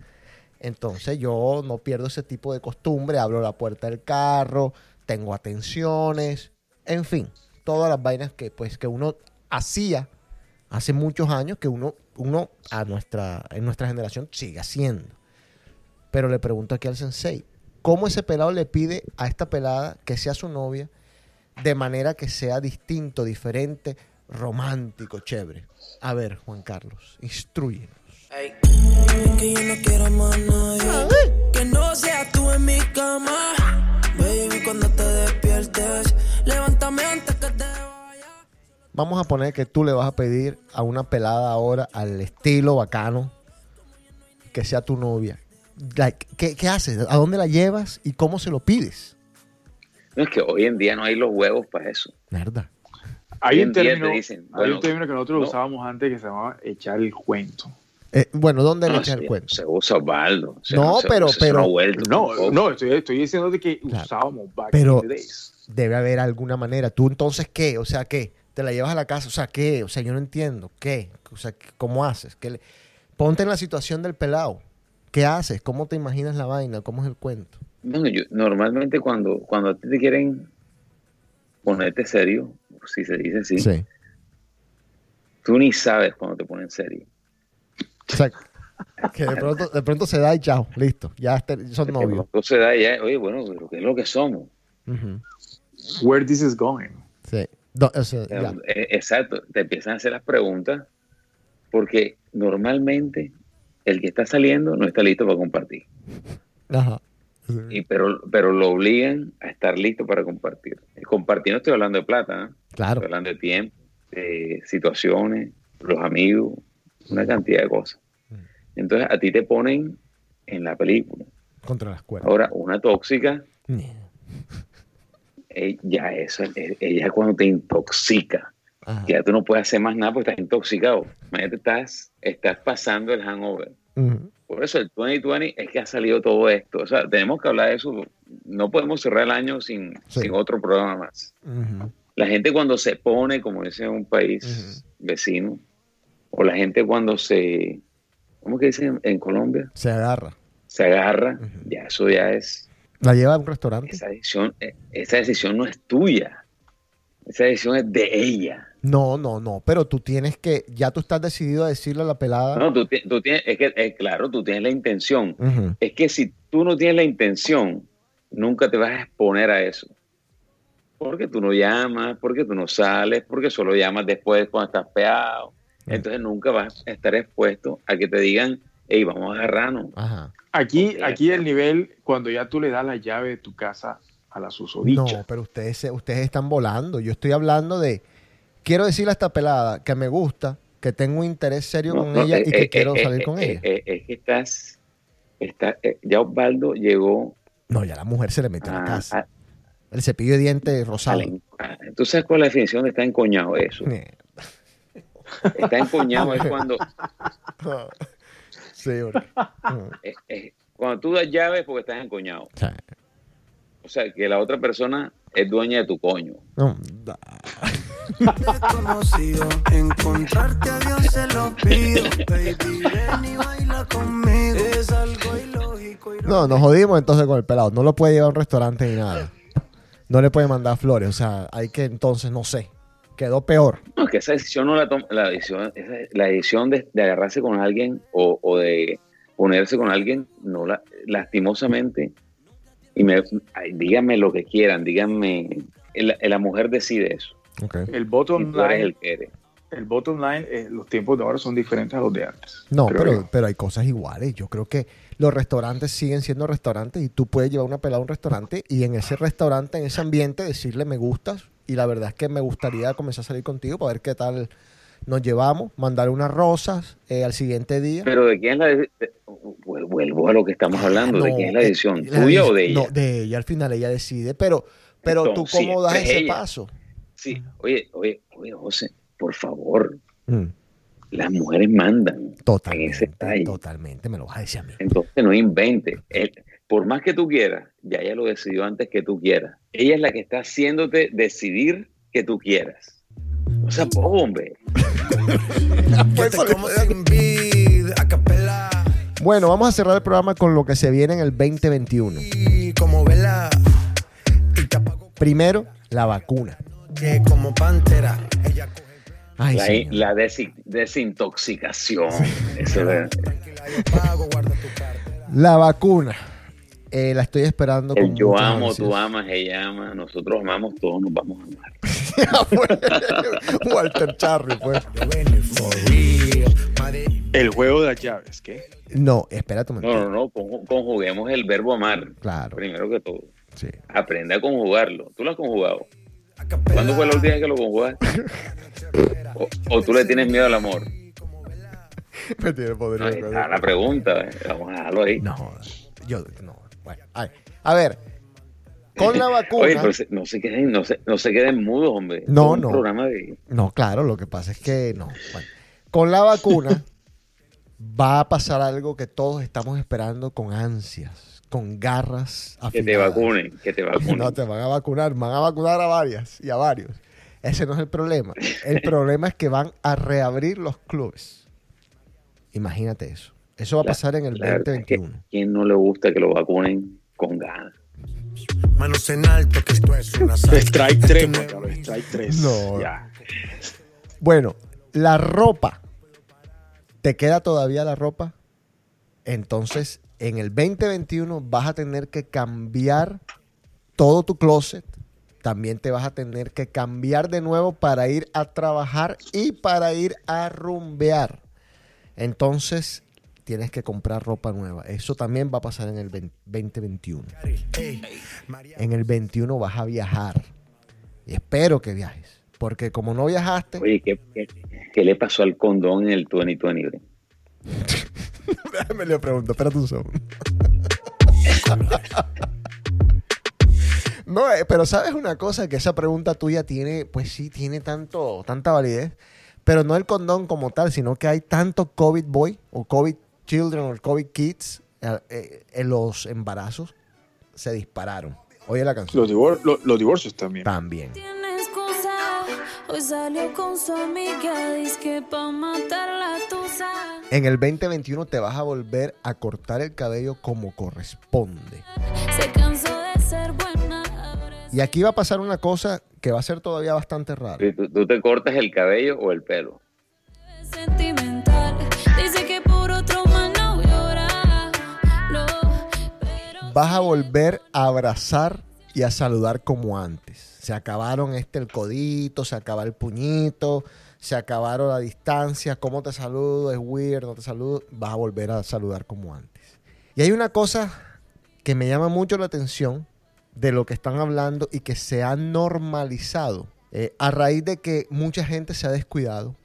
[SPEAKER 3] Entonces yo no pierdo ese tipo de costumbre, abro la puerta del carro, tengo atenciones, en fin, todas las vainas que pues que uno hacía hace muchos años que uno uno a nuestra en nuestra generación sigue haciendo. Pero le pregunto aquí al sensei, ¿cómo ese pelado le pide a esta pelada que sea su novia de manera que sea distinto, diferente, romántico, chévere? A ver, Juan Carlos, instruyenos.
[SPEAKER 10] Que yo no quiero más nadie Que no seas tú en mi cama Baby, cuando te despiertes Levántame antes que te vaya
[SPEAKER 3] Vamos a poner que tú le vas a pedir a una pelada ahora al estilo bacano que sea tu novia. Like, ¿qué, qué haces? ¿A dónde la llevas y cómo se lo pides?
[SPEAKER 5] No, es que hoy en día no hay los huevos para eso.
[SPEAKER 3] Mierda.
[SPEAKER 4] Hay un, término,
[SPEAKER 5] dicen,
[SPEAKER 4] hay
[SPEAKER 5] bueno,
[SPEAKER 4] un término que nosotros
[SPEAKER 5] no.
[SPEAKER 4] usábamos antes que se llamaba echar el cuento.
[SPEAKER 3] Eh, bueno, ¿dónde le
[SPEAKER 5] No,
[SPEAKER 3] echas
[SPEAKER 5] se,
[SPEAKER 3] el cuento?
[SPEAKER 5] se usa Osvaldo.
[SPEAKER 3] No,
[SPEAKER 5] se-
[SPEAKER 3] pero- pero-
[SPEAKER 5] no
[SPEAKER 4] No, estoy, estoy diciendo de que
[SPEAKER 3] Claro.
[SPEAKER 4] usábamos back
[SPEAKER 3] Pero-
[SPEAKER 4] in the days.
[SPEAKER 3] Debe haber alguna manera. ¿Tú entonces qué? O sea, ¿qué? ¿Te la llevas a la casa? O sea, ¿qué? O sea, yo no entiendo. ¿Qué? O sea, ¿cómo haces? ¿Qué le- Ponte en la situación del pelado. ¿Qué haces? ¿Cómo te imaginas la vaina? ¿Cómo es el cuento?
[SPEAKER 5] Bueno, yo, normalmente cuando, cuando a ti te quieren ponerte serio, si se dice así, tú ni sabes cuando te ponen serio.
[SPEAKER 3] O sea, que de pronto, de pronto se da y chao, listo. Ya son novios.
[SPEAKER 5] Entonces da ya, oye, bueno, pero ¿qué es lo que somos?
[SPEAKER 4] Where this is going.
[SPEAKER 3] Sí.
[SPEAKER 5] Eh, Exacto, te empiezan a hacer las preguntas porque normalmente el que está saliendo no está listo para compartir,
[SPEAKER 3] Ajá.
[SPEAKER 5] y, pero, pero lo obligan a estar listo para compartir. El compartir no estoy hablando de plata, ¿eh?
[SPEAKER 3] Claro.
[SPEAKER 5] estoy hablando de tiempo, de situaciones, los amigos, una cantidad de cosas. Entonces a ti te ponen en la película.
[SPEAKER 3] Contra las cuerdas.
[SPEAKER 5] Ahora, una tóxica, eh, ya eso, eh, ella cuando te intoxica,
[SPEAKER 3] Ajá.
[SPEAKER 5] ya tú no puedes hacer más nada porque estás intoxicado. Imagínate, estás, estás pasando el hangover. Por eso el 2020 es que ha salido todo esto. O sea, tenemos que hablar de eso. No podemos cerrar el año sin,
[SPEAKER 3] Sí.
[SPEAKER 5] sin otro programa más. La gente cuando se pone, como dice un país vecino, o la gente cuando se, ¿cómo que dicen en Colombia?
[SPEAKER 3] Se agarra.
[SPEAKER 5] Se agarra, ya eso ya es,
[SPEAKER 3] La lleva a un restaurante.
[SPEAKER 5] esa decisión, eh, esa decisión no es tuya. Esa decisión es de ella.
[SPEAKER 3] No, no, no. Pero tú tienes que, ya tú estás decidido a decirle a la pelada.
[SPEAKER 5] No, tú, tú tienes, es que, es claro, tú tienes la intención. Es que si tú no tienes la intención, nunca te vas a exponer a eso. Porque tú no llamas, porque tú no sales, porque solo llamas después cuando estás peado. Entonces nunca vas a estar expuesto a que te digan, hey, vamos a agarrarnos.
[SPEAKER 3] Ajá.
[SPEAKER 4] Aquí, aquí el nivel, cuando ya tú le das la llave de tu casa a la
[SPEAKER 3] No,
[SPEAKER 4] susodicha.
[SPEAKER 3] pero ustedes, ustedes están volando. Yo estoy hablando de, quiero decirle a esta pelada que me gusta, que tengo un interés serio
[SPEAKER 5] No,
[SPEAKER 3] con
[SPEAKER 5] no,
[SPEAKER 3] ella
[SPEAKER 5] eh,
[SPEAKER 3] y que
[SPEAKER 5] eh,
[SPEAKER 3] quiero
[SPEAKER 5] eh,
[SPEAKER 3] salir
[SPEAKER 5] eh,
[SPEAKER 3] con
[SPEAKER 5] eh,
[SPEAKER 3] ella.
[SPEAKER 5] eh, es que estás, está, eh, ya Osvaldo llegó
[SPEAKER 3] No, ya la mujer se le metió a la
[SPEAKER 5] a,
[SPEAKER 3] casa.
[SPEAKER 5] a-
[SPEAKER 3] El cepillo de dientes rosado.
[SPEAKER 5] la en- a- ¿Tú sabes cuál es la definición de estar encoñado? Eso.
[SPEAKER 3] Mierda.
[SPEAKER 5] Está encoñado es cuando,
[SPEAKER 3] sí, porque-
[SPEAKER 5] eh, eh, cuando tú das llaves porque estás encoñado.
[SPEAKER 3] O sea,
[SPEAKER 5] O sea, que la otra persona es dueña de tu coño.
[SPEAKER 3] no, da-.
[SPEAKER 10] Encontrarte a Dios se lo pido. Baby, ven y baila conmigo. Es algo ilógico.
[SPEAKER 3] no, nos jodimos entonces con el pelado. No lo puede llevar a un restaurante ni nada. No le puede mandar flores. O sea, hay que entonces, no sé. Quedó peor.
[SPEAKER 5] No, es que esa decisión no la toma, la decisión, esa- la decisión de, de agarrarse con alguien o, o de ponerse con alguien, no la, lastimosamente, y me, ay, díganme lo que quieran, díganme, la, la mujer decide eso.
[SPEAKER 4] El bottom
[SPEAKER 5] tú eres
[SPEAKER 4] line,
[SPEAKER 5] el que eres.
[SPEAKER 4] el bottom line, eh, los tiempos de ahora son diferentes a los de antes.
[SPEAKER 3] No, pero, pero hay cosas iguales. Yo creo que los restaurantes siguen siendo restaurantes y tú puedes llevar una pelada a un restaurante y en ese restaurante, en ese ambiente, decirle me gustas y la verdad es que me gustaría comenzar a salir contigo para ver qué tal nos llevamos, mandar unas rosas eh, al siguiente día.
[SPEAKER 5] Pero de quién es la de- de- vuel- vuelvo a lo que estamos hablando, de quién es la decisión, tuya o de ella.
[SPEAKER 3] No, de ella, al final ella decide, pero, pero tú
[SPEAKER 5] Entonces,
[SPEAKER 3] cómo das
[SPEAKER 5] siempre
[SPEAKER 3] ese
[SPEAKER 5] ella.
[SPEAKER 3] paso.
[SPEAKER 5] Sí, oye, oye, oye, José, por favor,
[SPEAKER 3] Mm,
[SPEAKER 5] las mujeres mandan en ese
[SPEAKER 3] totalmente, totalmente, me lo vas a decir a mí.
[SPEAKER 5] Entonces no inventes. Por más que tú quieras, ya ella lo decidió antes que tú quieras. Ella es la que está haciéndote decidir que tú quieras. O sea, hombre.
[SPEAKER 3] Bueno, vamos a cerrar el programa con lo que se viene en el 2021.
[SPEAKER 10] Y como vela. Y te apago
[SPEAKER 3] Primero, la vacuna. Ay,
[SPEAKER 5] La, la desi- desintoxicación. Eso es-
[SPEAKER 9] yo pago, guarda tu cartera.
[SPEAKER 3] La vacuna. Eh, la estoy esperando con
[SPEAKER 5] el yo
[SPEAKER 3] muchas
[SPEAKER 5] amo,
[SPEAKER 3] ansias.
[SPEAKER 5] tú amas, ella ama, nosotros amamos, todos nos vamos a amar.
[SPEAKER 3] Walter Charry, pues.
[SPEAKER 9] Yo
[SPEAKER 4] El juego de las llaves, ¿qué?
[SPEAKER 3] No, espérate un
[SPEAKER 5] No,
[SPEAKER 3] momento.
[SPEAKER 5] no, no, conju- conjuguemos el verbo amar.
[SPEAKER 3] Claro.
[SPEAKER 5] Primero que todo.
[SPEAKER 3] Sí.
[SPEAKER 5] Aprende a conjugarlo. ¿Tú lo has conjugado? ¿Cuándo fue la última vez que lo conjugaste? o, o tú le tienes miedo al amor?
[SPEAKER 3] Me tiene
[SPEAKER 5] está la pregunta. eh. Vamos a dejarlo ahí.
[SPEAKER 3] No, yo no. A ver, con la vacuna.
[SPEAKER 5] Oye, pero se- no se queden, no se, no se queden mudos, hombre.
[SPEAKER 3] No, no.
[SPEAKER 5] programa de...
[SPEAKER 3] No, claro, lo que pasa es que no. Bueno, con la vacuna va a pasar algo que todos estamos esperando con ansias, con garras
[SPEAKER 5] Que te
[SPEAKER 3] afiladas.
[SPEAKER 5] vacunen, que te vacunen.
[SPEAKER 3] No, te van a vacunar, van a vacunar a varias y a varios. Ese no es el problema. El problema es que van a reabrir los clubes. Imagínate eso. Eso va a pasar en el
[SPEAKER 5] la verdad es que
[SPEAKER 3] 2021.
[SPEAKER 5] ¿Quién no le gusta que lo vacunen con ganas?
[SPEAKER 9] Manos en alto, que esto es una.
[SPEAKER 4] Strike 3, Juan Carlos, Strike 3.
[SPEAKER 3] No.
[SPEAKER 4] Ya.
[SPEAKER 3] Bueno, la ropa. ¿Te queda todavía la ropa? Entonces, en el 2021 vas a tener que cambiar todo tu closet. También te vas a tener que cambiar de nuevo para ir a trabajar y para ir a rumbear. Entonces, tienes que comprar ropa nueva. Eso también va a pasar en el 20 2021.
[SPEAKER 9] Ey, María,
[SPEAKER 3] En el 21 vas a viajar. Y espero que viajes. Porque como no viajaste,
[SPEAKER 5] Oye, ¿qué, qué, qué le pasó al condón en el 2020? bro?
[SPEAKER 3] Me le pregunto, espérate un segundo. No, eh, pero sabes una cosa, que esa pregunta tuya tiene, pues sí, tiene tanto, tanta validez, pero no el condón como tal, sino que hay tanto COVID boy o COVID children o COVID kids eh, eh, en los embarazos se dispararon. Oye la canción.
[SPEAKER 4] Los, divor- lo- los divorcios también.
[SPEAKER 3] También.
[SPEAKER 11] Tiene excusa, hoy salió con su amiga, dice que pa' matar la tusa.
[SPEAKER 3] En el 2021 te vas a volver a cortar el cabello como corresponde.
[SPEAKER 11] Se cansó de ser buena,
[SPEAKER 3] Y aquí va a pasar una cosa que va a ser todavía bastante rara.
[SPEAKER 5] ¿Tú, tú te cortas el cabello o el pelo?
[SPEAKER 3] Vas a volver a abrazar y a saludar como antes. Se acabaron este el codito, se acaba el puñito, se acabaron la distancia, cómo te saludo, es weird, no te saludo, vas a volver a saludar como antes. Y hay una cosa que me llama mucho la atención de lo que están hablando y que se ha normalizado eh, a raíz de que mucha gente se ha descuidado,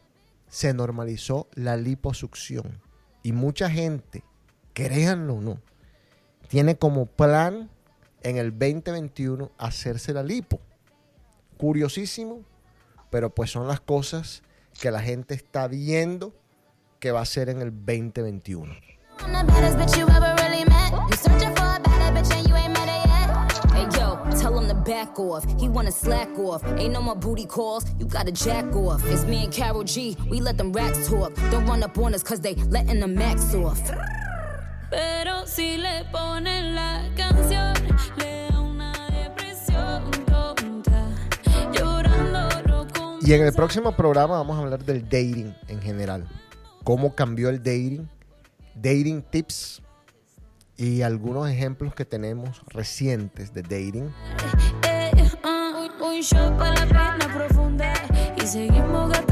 [SPEAKER 3] se normalizó la liposucción. Y mucha gente, créanlo o no, tiene como plan en el 2021 hacerse la lipo. Curiosísimo, pero pues son las cosas que la gente está viendo que va a ser en el 2021.
[SPEAKER 11] I'm the baddest bitch you ever really met. You searching for a better bitch and you ain't met her yet. Hey yo, tell him to back off. He wanna slack off. Ain't no more booty calls. You gotta jack off. It's me and Carol G. We let them racks talk. Don't run up on us cause they letting the max off. Pero si le ponen la canción, le da una depresión tonta. Llorando lo
[SPEAKER 3] Y en el próximo programa vamos a hablar del dating en general. Cómo cambió el dating, dating tips y algunos ejemplos que tenemos recientes de dating.
[SPEAKER 11] Eh, ah, un, un shot para la pena profunda y seguimos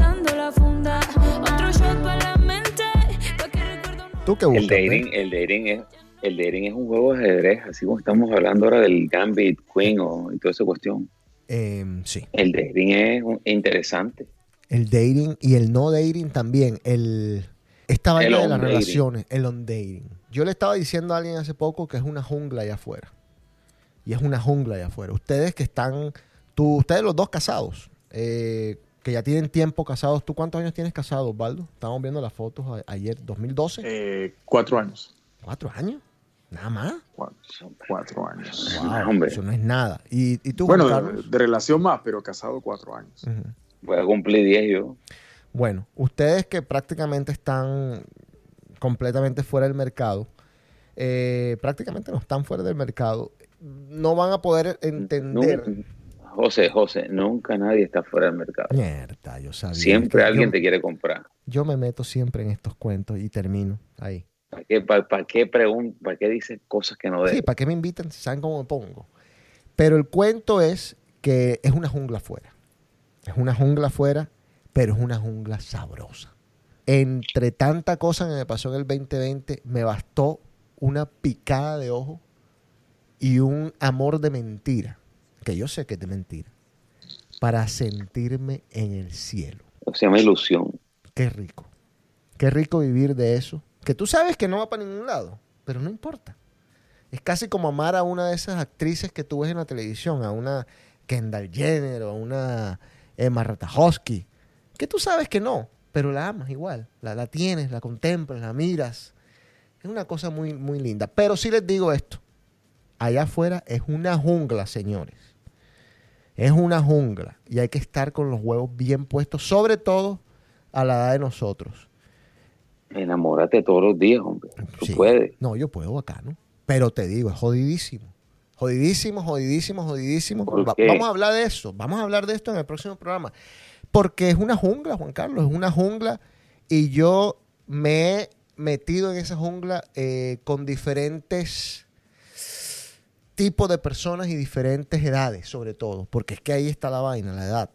[SPEAKER 3] ¿Tú qué
[SPEAKER 5] El dating,
[SPEAKER 3] Ben?
[SPEAKER 5] el dating es el dating es un juego de ajedrez, así como estamos hablando ahora del Gambit, Queen o, y toda esa cuestión.
[SPEAKER 3] Em, sí.
[SPEAKER 5] El dating es un- interesante.
[SPEAKER 3] El dating y el no dating también. El, esta vaina
[SPEAKER 5] El
[SPEAKER 3] de las
[SPEAKER 5] dating.
[SPEAKER 3] relaciones, el on dating. Yo le estaba diciendo a alguien hace poco que es una jungla allá afuera. Y es una jungla allá afuera. Ustedes que están, tú, ustedes los dos casados, eh, que ya tienen tiempo casados. ¿Tú cuántos años tienes casado, Osvaldo? Estábamos viendo las fotos a- ayer, 2012.
[SPEAKER 4] Eh, cuatro años.
[SPEAKER 3] ¿Cuatro años? Nada más.
[SPEAKER 4] Cuatro, cuatro años.
[SPEAKER 3] Wow,
[SPEAKER 5] hombre.
[SPEAKER 3] Eso no es nada. ¿Y, y tú,
[SPEAKER 4] Bueno, de, de relación más, pero casado cuatro años.
[SPEAKER 5] Voy a cumplir 10 yo.
[SPEAKER 3] Bueno, ustedes que prácticamente están completamente fuera del mercado, eh, prácticamente no están fuera del mercado, no van a poder entender.
[SPEAKER 5] No, José, José, nunca nadie está fuera del mercado.
[SPEAKER 3] Mierda, yo sabía.
[SPEAKER 5] Siempre alguien
[SPEAKER 3] yo,
[SPEAKER 5] te quiere comprar.
[SPEAKER 3] yo me meto siempre en estos cuentos y termino ahí.
[SPEAKER 5] ¿Para qué, para, para qué pregun- para qué dices cosas que no
[SPEAKER 3] Sí,
[SPEAKER 5] debes?
[SPEAKER 3] ¿para qué me invitan si saben cómo me pongo? Pero el cuento es que es una jungla afuera. Es una jungla afuera, pero es una jungla sabrosa. Entre tanta cosa que me pasó en el 2020, me bastó una picada de ojo y un amor de mentira, que yo sé que es de mentira, para sentirme en el cielo.
[SPEAKER 5] Se llama ilusión.
[SPEAKER 3] Qué rico. Qué rico vivir de eso. Que tú sabes que no va para ningún lado, pero no importa. Es casi como amar a una de esas actrices que tú ves en la televisión, a una Kendall Jenner o a una Emma Ratajkowski, que tú sabes que no, pero la amas igual. La, la tienes, la contemplas, la miras. Es una cosa muy, muy linda. Pero sí les digo esto. Allá afuera es una jungla, señores. Es una jungla y hay que estar con los huevos bien puestos, sobre todo a la edad de nosotros.
[SPEAKER 5] Enamórate todos los días, hombre. Tú
[SPEAKER 3] Sí.
[SPEAKER 5] puedes.
[SPEAKER 3] No, yo puedo bacano. Pero te digo, es jodidísimo. Jodidísimo, jodidísimo, jodidísimo. Vamos a hablar de eso. Vamos a hablar de esto en el próximo programa. Porque es una jungla, Juan Carlos, es una jungla. Y yo me he metido en esa jungla eh, con diferentes tipos de personas y diferentes edades, sobre todo. Porque es que ahí está la vaina, la edad.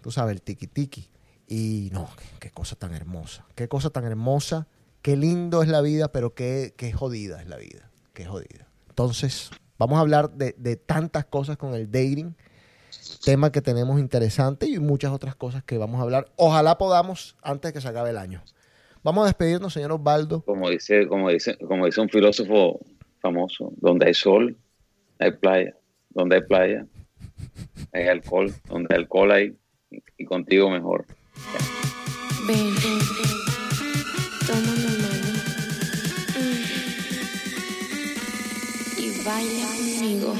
[SPEAKER 3] Tú sabes, el tiki tiki. Y no, qué cosa tan hermosa. Qué cosa tan hermosa. Qué lindo es la vida, pero qué, qué jodida es la vida. Qué jodida. Entonces, vamos a hablar de, de tantas cosas con el dating. Tema que tenemos interesante y muchas otras cosas que vamos a hablar. Ojalá podamos antes de que se acabe el año. Vamos a despedirnos, señor Osvaldo.
[SPEAKER 5] Como dice, como dice, como dice un filósofo famoso, donde hay sol, hay playa. Donde hay playa, hay alcohol. Donde hay alcohol hay y contigo mejor.
[SPEAKER 12] Ven, toma mi mano Mm. y baila conmigo.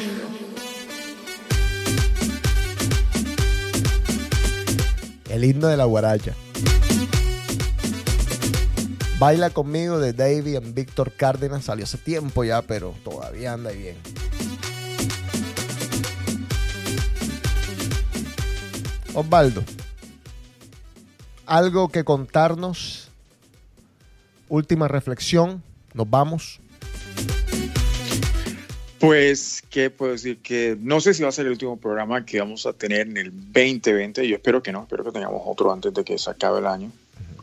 [SPEAKER 3] El himno de la guaracha. Baila conmigo de Davey and Víctor Cárdenas. Salió hace tiempo ya, pero todavía anda bien. Osvaldo, algo que contarnos. Última reflexión. Nos vamos.
[SPEAKER 4] Pues, ¿qué puedo decir? Que no sé si va a ser el último programa que vamos a tener en el 2020. Yo espero que no, espero que tengamos otro antes de que se acabe el año.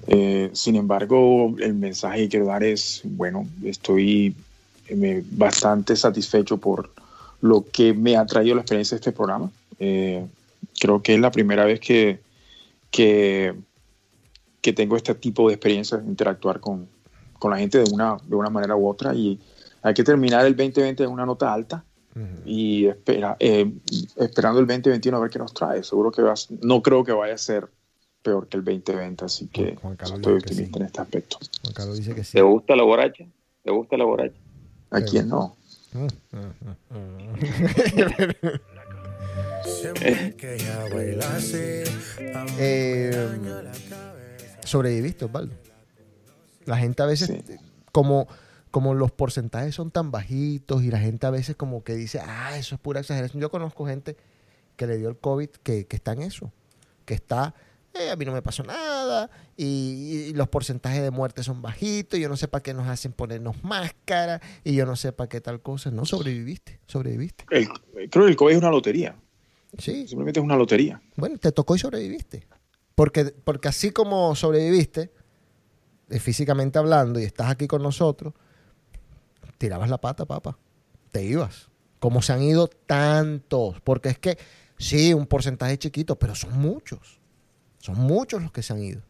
[SPEAKER 4] Eh, sin embargo, el mensaje que quiero dar es, bueno, estoy eh, bastante satisfecho por lo que me ha traído la experiencia de este programa. Eh, creo que es la primera vez que, que, que tengo este tipo de experiencia, interactuar con, con la gente de una, de una manera u otra y hay que terminar el 2020 en una nota alta y espera, eh, esperando el 2021 a ver qué nos trae. Seguro que va a- no creo que vaya a ser peor que el 2020, así que estoy optimista en este aspecto.
[SPEAKER 3] Juan Carlos dice que sí.
[SPEAKER 5] ¿Te gusta la borracha? ¿Te gusta la borracha?
[SPEAKER 4] ¿A quién no?
[SPEAKER 3] Eh, sobreviviste, Osvaldo. La gente a veces, como, como los porcentajes son tan bajitos y la gente a veces como que dice, ah, eso es pura exageración. Yo conozco gente que le dio el COVID que, que está en eso, que está, "Eh, a mí no me pasó nada y, y los porcentajes de muerte son bajitos, y yo no sé para qué nos hacen ponernos máscara y yo no sé para qué tal cosa. No, sobreviviste, sobreviviste.
[SPEAKER 4] El- creo que el COVID es una lotería.
[SPEAKER 3] Sí.
[SPEAKER 4] Simplemente es una lotería.
[SPEAKER 3] Bueno, te tocó y sobreviviste. Porque, porque así como sobreviviste, eh, físicamente hablando, y estás aquí con nosotros, tirabas la pata, papá. Te ibas. Como se han ido tantos. Porque es que, sí, un porcentaje chiquito, pero son muchos. Son muchos los que se han ido.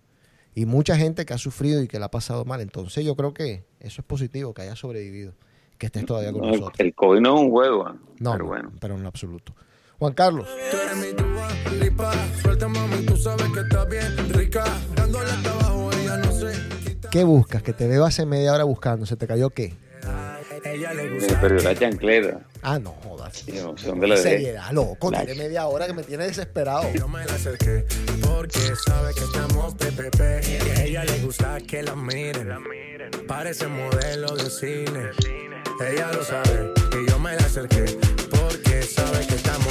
[SPEAKER 3] Y mucha gente que ha sufrido y que la ha pasado mal. Entonces yo creo que eso es positivo, que hayas sobrevivido. Que estés todavía con
[SPEAKER 5] No,
[SPEAKER 3] nosotros.
[SPEAKER 5] el COVID no es un juego.
[SPEAKER 3] No,
[SPEAKER 5] Pero
[SPEAKER 3] no,
[SPEAKER 5] bueno.
[SPEAKER 3] pero en absoluto. Juan Carlos. ¿Qué buscas? Que te veo hace media hora buscando. ¿Se te cayó qué?
[SPEAKER 10] Ella le
[SPEAKER 5] Me
[SPEAKER 10] gusta.
[SPEAKER 5] perdió la chancleta.
[SPEAKER 3] Ah, no jodas.
[SPEAKER 5] Yo no sé dónde la dejé.
[SPEAKER 3] Seriedad, loco. Tiene media hora que me tiene desesperado.
[SPEAKER 10] Yo me la acerqué porque sabe que estamos PPP. Y a ella le gusta que la miren. Parece modelo de cine. Ella lo sabe y yo me la acerqué porque sabe que estamos.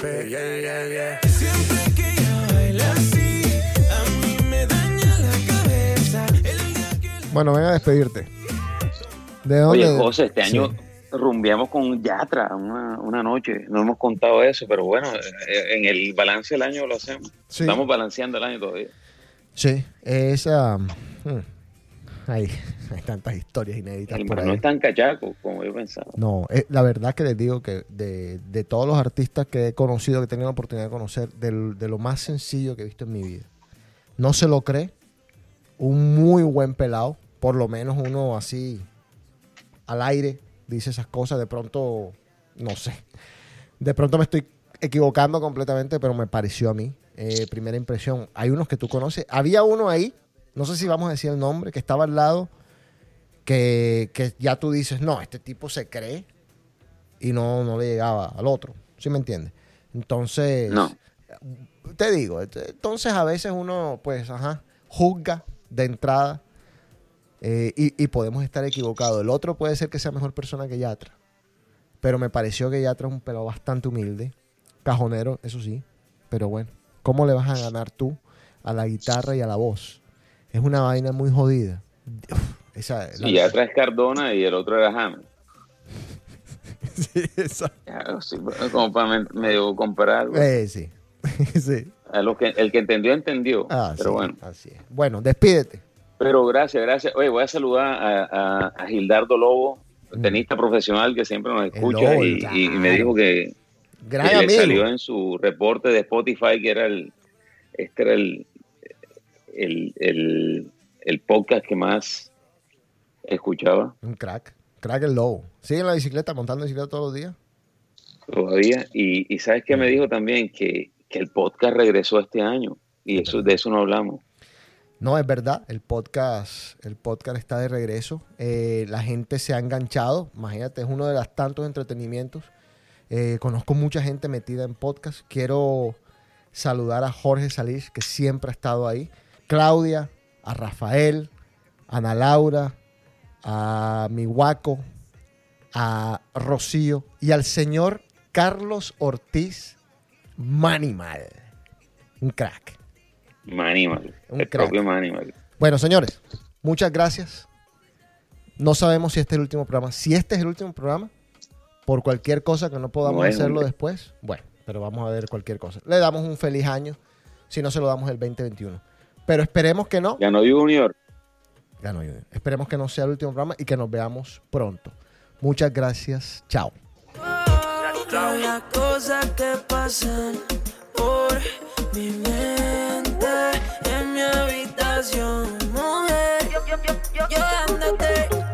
[SPEAKER 10] Golpe. Yeah, yeah, yeah. Siempre que ella baila así, a mí me daña la cabeza. El día que
[SPEAKER 3] Bueno, ven a despedirte. ¿De dónde?
[SPEAKER 5] Oye, José, este
[SPEAKER 3] Sí.
[SPEAKER 5] año rumbeamos con Yatra una, una noche. No hemos contado eso, pero bueno, eh, en el balance del año lo hacemos.
[SPEAKER 3] Sí.
[SPEAKER 5] Estamos balanceando el año todavía.
[SPEAKER 3] Sí, esa. hmm, Hay, hay tantas historias inéditas
[SPEAKER 5] El
[SPEAKER 3] por
[SPEAKER 5] no es tan cachaco como yo pensaba.
[SPEAKER 3] No, eh, la verdad que les digo que de, de todos los artistas que he conocido, que he tenido la oportunidad de conocer, del- de lo más sencillo que he visto en mi vida. No se lo cree. Un muy buen pelado. Por lo menos uno así al aire dice esas cosas. De pronto, no sé. De pronto me estoy equivocando completamente, pero me pareció a mí. Eh, primera impresión. Hay unos que tú conoces. Había uno ahí, no sé si vamos a decir el nombre, que estaba al lado, que, que ya tú dices, no, este tipo se cree y no, no le llegaba al otro. ¿Sí me entiendes? Entonces,
[SPEAKER 5] No.
[SPEAKER 3] te digo, ent- entonces a veces uno, pues, ajá, juzga de entrada eh, y, y podemos estar equivocados. El otro puede ser que sea mejor persona que Yatra, pero me pareció que Yatra es un pelado bastante humilde, cajonero, eso sí, pero bueno, ¿cómo le vas a ganar tú a la guitarra y a la voz? Es una vaina muy jodida. Uf, esa, la-
[SPEAKER 5] Y Yatra es Cardona y el otro era James.
[SPEAKER 3] Sí,
[SPEAKER 5] Ya, sí, como para me- medio comparar. algo.
[SPEAKER 3] Eh, sí, sí.
[SPEAKER 5] A lo que, el que entendió, entendió.
[SPEAKER 3] Ah,
[SPEAKER 5] pero
[SPEAKER 3] sí,
[SPEAKER 5] bueno.
[SPEAKER 3] así es. Bueno, despídete.
[SPEAKER 5] Pero gracias, gracias. Oye, voy a saludar a, a- a Gildardo Lobo, tenista profesional que siempre nos escucha
[SPEAKER 3] Mm. Lobo,
[SPEAKER 5] y, y- me dijo que, que le salió en su reporte de Spotify que era el, este era el, el, el, el podcast que más escuchaba
[SPEAKER 3] Un crack. Crack el lobo. Sigue en la bicicleta, montando bicicleta todos los días.
[SPEAKER 5] todavía. Y, y sabes que me dijo también que, que el podcast regresó este año y eso de eso no hablamos.
[SPEAKER 3] No, es verdad, el podcast, el podcast está de regreso. Eh, la gente se ha enganchado. Imagínate, es uno de los tantos entretenimientos. Eh, conozco mucha gente metida en podcast. Quiero saludar a Jorge Salís, que siempre ha estado ahí. Claudia, a Rafael, a Ana Laura, a mi guaco, a Rocío y al señor Carlos Ortiz Manimal. Un crack.
[SPEAKER 5] Manimal,
[SPEAKER 3] Un
[SPEAKER 5] el
[SPEAKER 3] crack.
[SPEAKER 5] propio Manimal.
[SPEAKER 3] Bueno, señores, muchas gracias. No sabemos si este es el último programa. Si este es el último programa, por cualquier cosa que no podamos
[SPEAKER 5] Bueno,
[SPEAKER 3] hacerlo después, bueno, pero vamos a ver cualquier cosa. Le damos un feliz año, si no se lo damos el 2021. Pero esperemos que no.
[SPEAKER 5] Ganó Junior.
[SPEAKER 3] Ganó Junior. Esperemos que no sea el último programa y que nos veamos pronto. Muchas gracias. Chao.
[SPEAKER 10] Las cosas que pasan por mi mente en mi habitación, mujer. Yo dándote